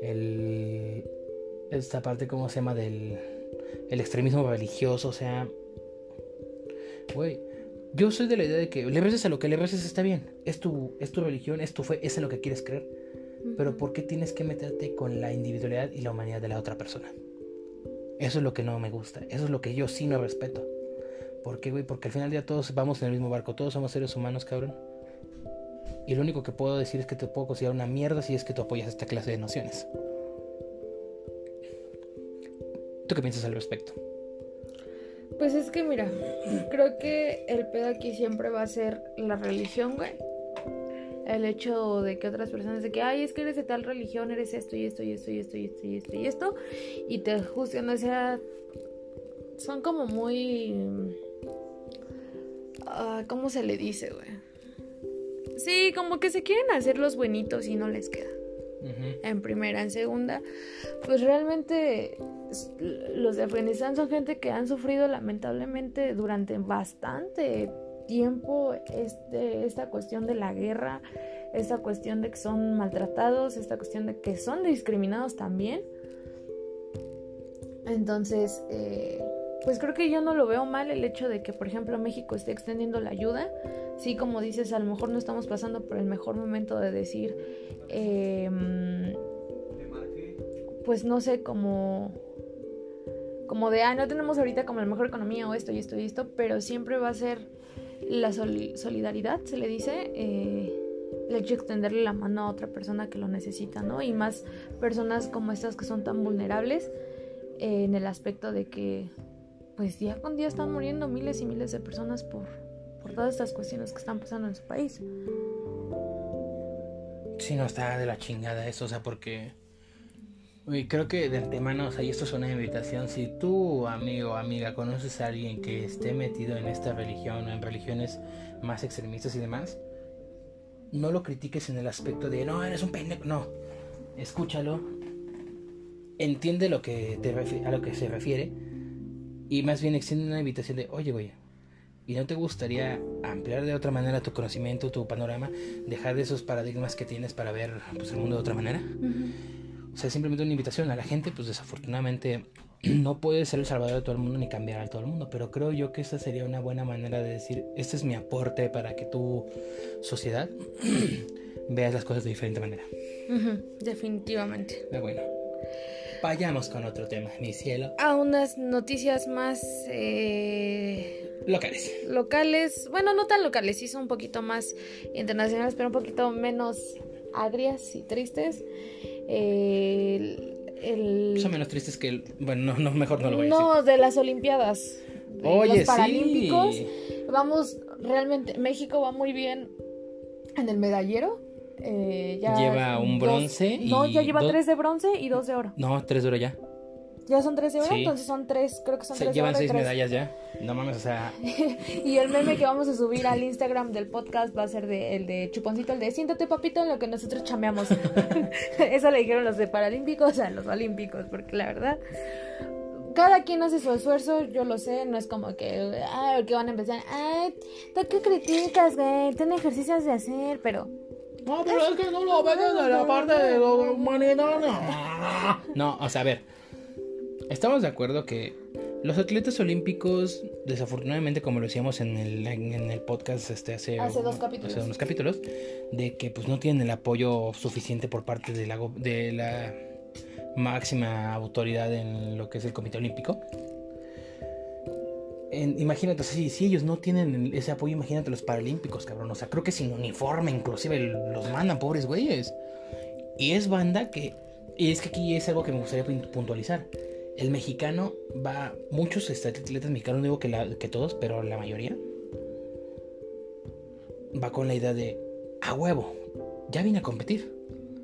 el... esta parte, ¿cómo se llama? Del el extremismo religioso, o sea... Güey, yo soy de la idea de que le reces a lo que le reces está bien. Es tu, es tu religión, es tu fe, es en lo que quieres creer. Pero ¿por qué tienes que meterte con la individualidad y la humanidad de la otra persona? Eso es lo que no me gusta. Eso es lo que yo sí no respeto. ¿Por qué, güey? Porque al final del día todos vamos en el mismo barco. Todos somos seres humanos, cabrón. Y lo único que puedo decir es que te puedo considerar una mierda si es que tú apoyas esta clase de nociones. ¿Tú qué piensas al respecto? Pues es que mira, creo que el pedo aquí siempre va a ser la religión, güey el hecho de que otras personas de que, ay, es que eres de tal religión, eres esto y esto y esto y esto y esto y esto y esto, y te juzgan, o sea, son como muy... Uh, ¿Cómo se le dice, güey? Sí, como que se quieren hacer los buenitos y no les queda. En primera, en segunda, pues realmente los de Afganistán son gente que han sufrido lamentablemente durante bastante tiempo este, esta cuestión de la guerra, esta cuestión de que son maltratados, esta cuestión de que son discriminados también. Entonces, eh, pues creo que yo no lo veo mal el hecho de que, por ejemplo, México esté extendiendo la ayuda. Sí, como dices, a lo mejor no estamos pasando por el mejor momento de decir, em, pues no sé, como como de, ah, no tenemos ahorita como la mejor economía o esto y esto y esto, pero siempre va a ser la solidaridad, se le dice, eh, el hecho de extenderle la mano a otra persona que lo necesita, ¿no? Y más personas como estas que son tan vulnerables eh, en el aspecto de que, pues día con día están muriendo miles y miles de personas por, por todas estas cuestiones que están pasando en su país. Sí, no está de la chingada eso, o sea, porque Uy, creo que de antemano, o sea, y esto es una invitación, si tú, amigo o amiga, conoces a alguien que esté metido en esta religión o en religiones más extremistas y demás, no lo critiques en el aspecto de, no, eres un pendejo, no, escúchalo, entiende lo que te a lo que se refiere y más bien extiende una invitación de, oye, güey, ¿y no te gustaría ampliar de otra manera tu conocimiento, tu panorama, dejar de esos paradigmas que tienes para ver pues, el mundo de otra manera? O sea, simplemente una invitación a la gente, pues desafortunadamente no puede ser el salvador de todo el mundo ni cambiar a todo el mundo, pero creo yo que esta sería una buena manera de decir, este es mi aporte para que tu sociedad veas las cosas de diferente manera. definitivamente. Ah, bueno. Vayamos con otro tema, mi cielo. A unas noticias más... Eh, locales. Locales, bueno, no tan locales, sí son un poquito más internacionales, pero un poquito menos agrias y tristes el, Son menos tristes que el... Bueno, no, mejor no lo voy a decir. No, de las Olimpiadas. Oye, los Paralímpicos. Vamos, realmente, México va muy bien en el medallero. Eh, ya lleva un bronce. no, ya lleva tres de bronce y dos de oro. No, tres de oro ya. ¿Ya son tres de oro? Entonces son tres, creo que son tres Llevan seis medallas ya. No mames, o sea. y el meme que vamos a subir al Instagram del podcast va a ser de, el de Chuponcito, el de siéntate papito en lo que nosotros chameamos. Eso le dijeron los de Paralímpicos a los Olímpicos, porque la verdad. Cada quien hace su esfuerzo, yo lo sé, no es como que, ay, que van a empezar, ay, ¿tú qué criticas, güey? Ten ejercicios de hacer, pero no, pero es que no lo ven de la parte de la humanidad. No, o sea, a ver. Estamos de acuerdo que los atletas olímpicos, desafortunadamente, como lo decíamos en el, en el podcast este, hace, hace, dos capítulos. hace unos capítulos, de que pues no tienen el apoyo suficiente por parte de la, de la máxima autoridad en lo que es el Comité Olímpico. imagínate, si, si ellos no tienen ese apoyo, imagínate los paralímpicos, cabrón. O sea, creo que sin uniforme inclusive los mandan, pobres güeyes. Y es banda que... Y es que aquí es algo que me gustaría puntualizar el mexicano va, muchos atletas mexicanos, no digo que, la, que todos, pero la mayoría, va con la idea de, a huevo, ya vine a competir.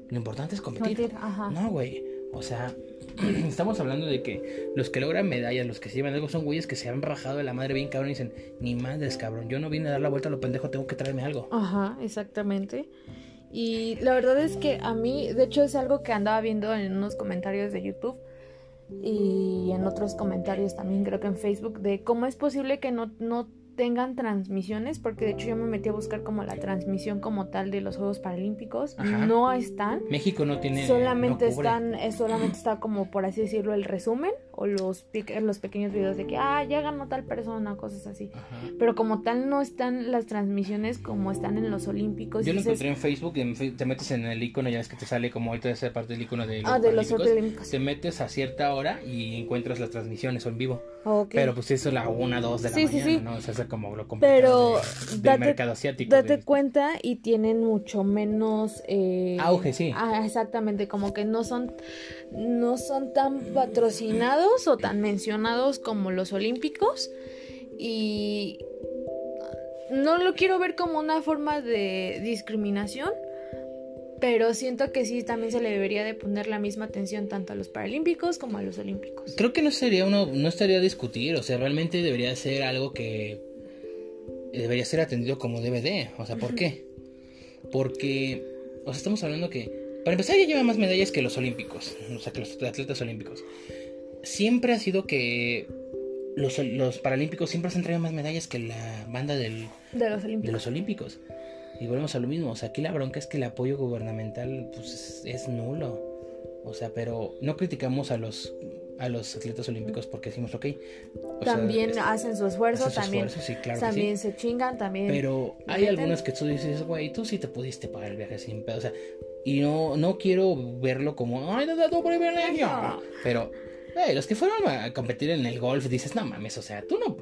Lo importante es competir. No, güey. O sea, estamos hablando de que los que logran medallas, los que se llevan algo, son güeyes que se han rajado de la madre bien cabrón y dicen, ni madres, cabrón, yo no vine a dar la vuelta a lo pendejo, tengo que traerme algo. Ajá, exactamente. Y la verdad es que a mí, de hecho es algo que andaba viendo en unos comentarios de YouTube y en otros comentarios también creo que en Facebook de cómo es posible que no, no tengan transmisiones, porque de hecho yo me metí a buscar como la transmisión como tal de los Juegos Paralímpicos. No están. México no tiene. Solamente están, solamente está como por así decirlo el resumen o los, los pequeños videos de que, ah, ya ganó tal persona, cosas así. Pero como tal no están las transmisiones como están en los Olímpicos. Yo lo encontré en Facebook, te metes en el icono, ya ves que te sale como ahorita esa parte del icono de los, ah, de los Olímpicos. Te metes a cierta hora y encuentras las transmisiones en vivo. Pero pues eso la una, dos de la mañana, ¿no? O sea, es como lo Pero del mercado asiático. Date cuenta y tienen mucho menos... Eh, Auge, sí. Ah, exactamente, como que no son, no son tan patrocinados o tan mencionados como los olímpicos. Y no lo quiero ver como una forma de discriminación, pero siento que sí también se le debería de poner la misma atención tanto a los paralímpicos como a los olímpicos. Creo que no sería uno no estaría a discutir, o sea, realmente debería ser algo que debería ser atendido como DVD, o sea, ¿por qué? Porque o sea, estamos hablando que para empezar ya lleva más medallas que los olímpicos, o sea, que los atletas olímpicos. Siempre ha sido que los, los paralímpicos siempre se han traído más medallas que la banda del, de, los de los olímpicos. Y volvemos a lo mismo, o sea, aquí la bronca es que el apoyo gubernamental pues, es, nulo. O sea, pero no criticamos a los a los atletas olímpicos porque decimos, ok. también hacen su esfuerzo, también, también se chingan, también. Pero hay algunas que tú dices, güey, tú sí te pudiste pagar el viaje sin pedo. O sea, y no, no quiero verlo como, ay, no da privilegio. Pero, güey, los que fueron a competir en el golf, dices, no mames, o sea, tú no,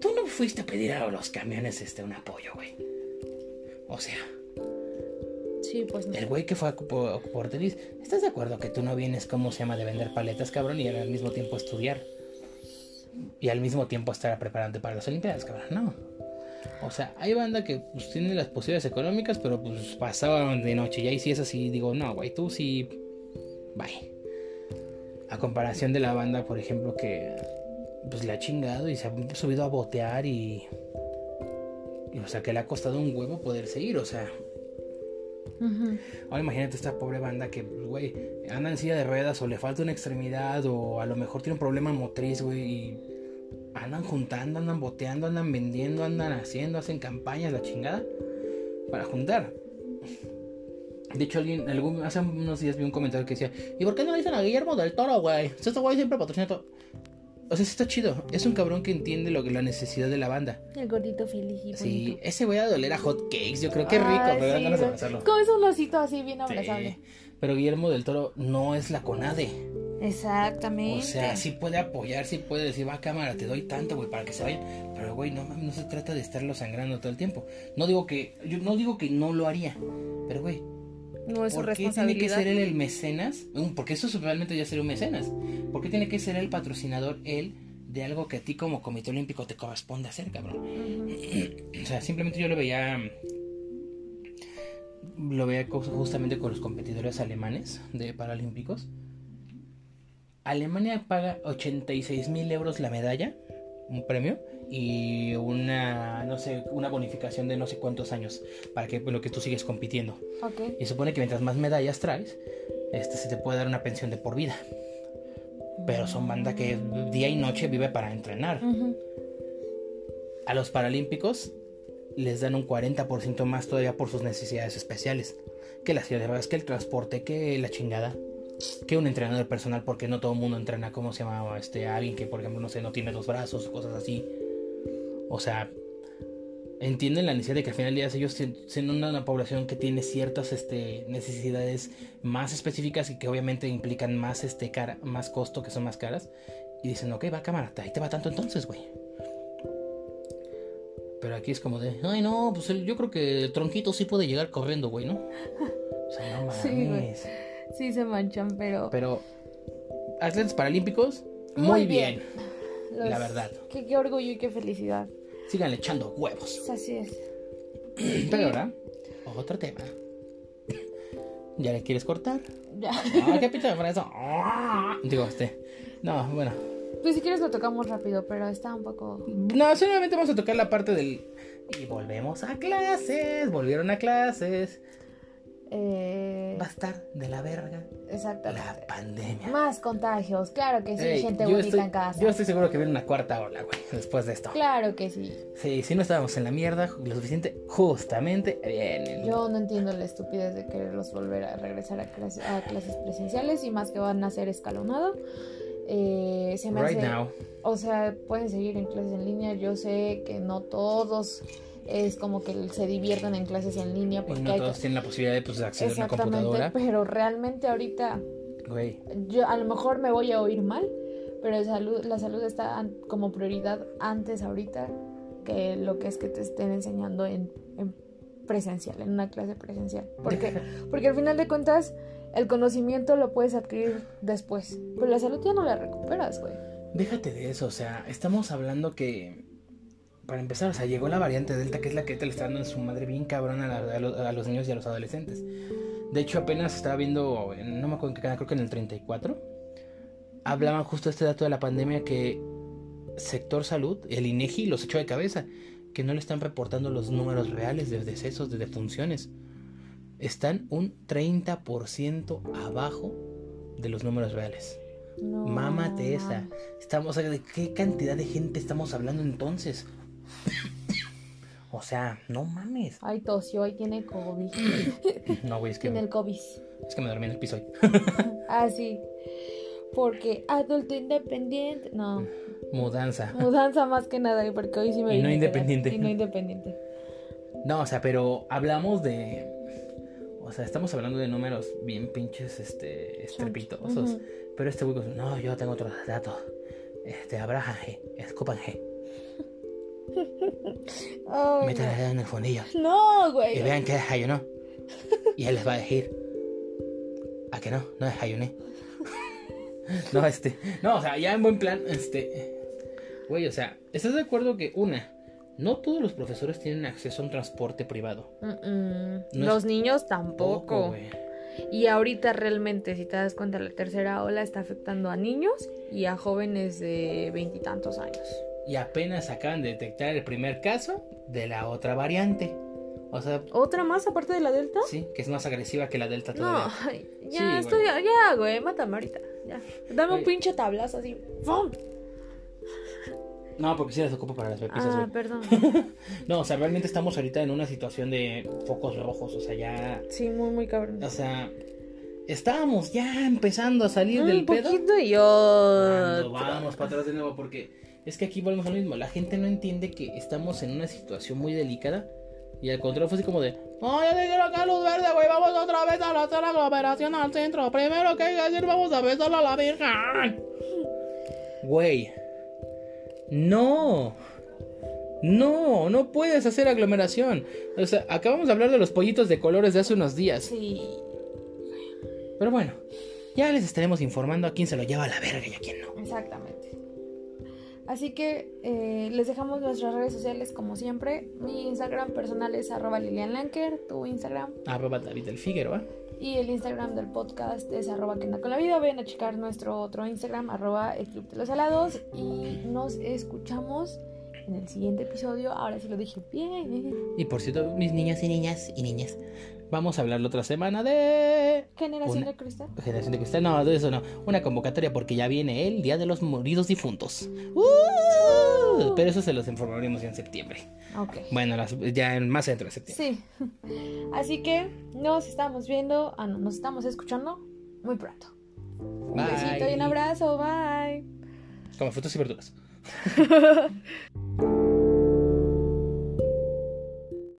tú no fuiste a pedir a los camiones este un apoyo, güey. O sea. Pues El güey que fue a por tenis. ¿Estás de acuerdo que tú no vienes, ¿cómo se llama? De vender paletas, cabrón, y al mismo tiempo estudiar? Y al mismo tiempo estar preparándote para las Olimpiadas, cabrón. No. O sea, hay banda que pues, tiene las posibilidades económicas, pero pues pasaban de noche. Y ahí sí es así, digo, no, güey, tú sí. Bye. A comparación de la banda, por ejemplo, que pues le ha chingado y se ha subido a botear y o sea, que le ha costado un huevo poder seguir, o sea. Ahora imagínate esta pobre banda que, güey, anda en silla de ruedas o le falta una extremidad o a lo mejor tiene un problema motriz, güey, y andan juntando, andan boteando, andan vendiendo, andan haciendo, hacen campañas, la chingada, para juntar. De hecho, alguien, hace unos días vi un comentario que decía, ¿y por qué no le dicen a Guillermo del Toro, güey? Este güey siempre patrocina todo. O sea, sí está chido. Es un cabrón que entiende lo que la necesidad de la banda. El gordito feliz y Sí, ese voy a doler a hot cakes. Yo creo que es rico, pero sí, ganas de abrazarlo. Como es un osito así bien abrazable. Pero Guillermo del Toro no es la CONADE. Exactamente. O sea, sí puede apoyar, sí puede decir, va cámara, te doy tanto, güey, para que se vayan. Pero, güey, no no se trata de estarlo sangrando todo el tiempo. No digo que, yo no digo que no lo haría. Pero, güey, no es ¿Por qué tiene que ser él el mecenas? Porque eso realmente ya sería un mecenas. ¿Por qué tiene que ser el patrocinador él de algo que a ti como comité olímpico te corresponde hacer, cabrón? o sea, simplemente yo lo veía lo veía justamente con los competidores alemanes de paralímpicos. Alemania paga 86 mil euros la medalla, un premio, y una, no sé, una bonificación de no sé cuántos años para que lo que tú sigues compitiendo. Y supone que mientras más medallas traes, este, se te puede dar una pensión de por vida. Pero son banda que día y noche vive para entrenar. A los paralímpicos les dan un 40% más todavía por sus necesidades especiales. Que la ciudad de que el transporte, que la chingada que un entrenador personal porque no todo el mundo entrena como se llama este alguien que por ejemplo no sé no tiene dos brazos o cosas así o sea, entienden la necesidad de que al final del día ellos siendo una, población que tiene ciertas este, necesidades más específicas y que obviamente implican más, este, cara, más costo, que son más caras. Y dicen, ok, va cámara, ahí te va tanto entonces, güey. Pero aquí es como de, ay no, pues yo creo que el tronquito sí puede llegar corriendo, güey, ¿no? O sea, no mames. Sí, sí se manchan, pero... Pero atletas paralímpicos, muy, bien. La verdad. Qué, qué orgullo y qué felicidad. Sigan echando huevos. Así es. Pero ahora, otro tema. ¿Ya le quieres cortar? Ya. Ah, ¿Qué pito de eso? Digo, este. No, bueno. Pues si quieres lo tocamos rápido, pero está un poco. No, solamente vamos a tocar la parte del. Y volvemos a clases. Volvieron a clases. Eh, Va a estar de la verga exactamente. la pandemia. Más contagios, claro que sí, Ey, gente bonita estoy- en casa. Yo estoy seguro que viene una cuarta ola, güey, después de esto. Claro que sí. Sí, si no estábamos en la mierda lo suficiente, justamente vienen. Yo no entiendo la estupidez de quererlos volver a regresar a, clase- a clases presenciales y más que van a ser escalonado. Eh, se me Right hace- now. O sea, pueden seguir en clases en línea. Yo sé que no todos es como que se diviertan en clases en línea Y porque no hay todos que... tienen la posibilidad de pues, acceder a una Exactamente, computadora. pero realmente ahorita Güey, yo a lo mejor me voy a oír mal, pero salud, la salud está como prioridad antes ahorita que lo que es que te estén enseñando en, en presencial, en una clase presencial. Porque, porque al final de cuentas el conocimiento lo puedes adquirir después, pero la salud ya no la recuperas, güey. déjate de eso, o sea, estamos hablando que, para empezar, o sea, llegó la variante Delta, que es la que te le está dando en su madre bien cabrón a, la- a los, a los niños y a los adolescentes. De hecho, apenas estaba viendo, en- no me acuerdo en qué canal, creo que en el 34, hablaban justo este dato de la pandemia que sector salud, el INEGI los echó de cabeza, que no le están reportando los números reales de decesos, de defunciones. Están un 30% abajo de los números reales. No, Mámate esa. mames. Estamos, o sea, ¿de qué cantidad de gente estamos hablando entonces? o sea, no mames. Ay, tosió, ahí tiene COVID. No, güey, es que, tiene el COVID. es que me dormí en el piso hoy. Ah, sí. Porque adulto independiente. No, Mudanza. mudanza más que nada, porque hoy sí me Y no independiente. Y no independiente. No, o sea, pero hablamos de. O sea, estamos hablando de números bien pinches, este, estrepitosos. Pero este güey, pues, no, yo tengo otros datos. Este, abrajan G, escupan Metan el dedo en el fondillo. no, Y güey. vean que desayunó. Y él les va a decir. ¿A que no? No desayuné. no, este. No, o sea, ya en buen plan, este. Güey, o sea, ¿estás de acuerdo que una? No todos los profesores tienen acceso a un transporte privado. No Los niños tampoco. y ahorita realmente, si te das cuenta, la tercera ola está afectando a niños y a jóvenes de veintitantos años. Y apenas acaban de detectar el primer caso de la otra variante. O sea, ¿Otra más aparte de la delta? sí, que es más agresiva que la delta No, todavía. ay, Sí, ya, estoy, ya, güey, mátame ahorita. Ya. Dame un pinche tablazo así. ¡Fum! No, porque sí las ocupo para las pepisas, Ah, perdón. No, o sea, realmente estamos ahorita en una situación de focos rojos. O sea, ya. Sí, muy, muy cabrón. O sea, estábamos ya empezando a salir Un del pedo. poquito y Cuando otro. vamos para atrás de nuevo, porque es que aquí volvemos a lo mismo. La gente no entiende que estamos en una situación muy delicada. Y al contrario, fue así como de: No, ya te quiero acá luz verde, güey. Vamos otra vez a hacer la aglomeración al centro. Primero que hay que hacer, vamos a besar a la Virgen. Güey, no. No, no puedes hacer aglomeración. O sea, acabamos de hablar de los pollitos de colores de hace unos días. Sí. Pero bueno, ya les estaremos informando a quién se lo lleva a la verga y a quién no. Exactamente. Así que eh, les dejamos nuestras redes sociales como siempre. Mi Instagram personal es arroba Lilian Lanker, tu Instagram. Arroba David del Figueroa. Y el Instagram del podcast es arroba que con la vida. Vayan a checar nuestro otro Instagram, arroba el club de los alados. Y nos escuchamos en el siguiente episodio. Ahora sí lo dije bien. Y por cierto, mis niñas y niñas y niñas, vamos a hablar la otra semana de Generación Una- de cristal. Generación de Cristal. No, de eso no. Una convocatoria porque ya viene el Día de los Moridos Difuntos. ¡Uh! Pero eso se los informaremos ya en septiembre. Ok. Bueno, las- ya en más dentro de septiembre. Sí. Así que nos estamos viendo, ah, no, nos estamos escuchando muy pronto. Un Bye. besito y un abrazo. Bye. Como frutas y verduras.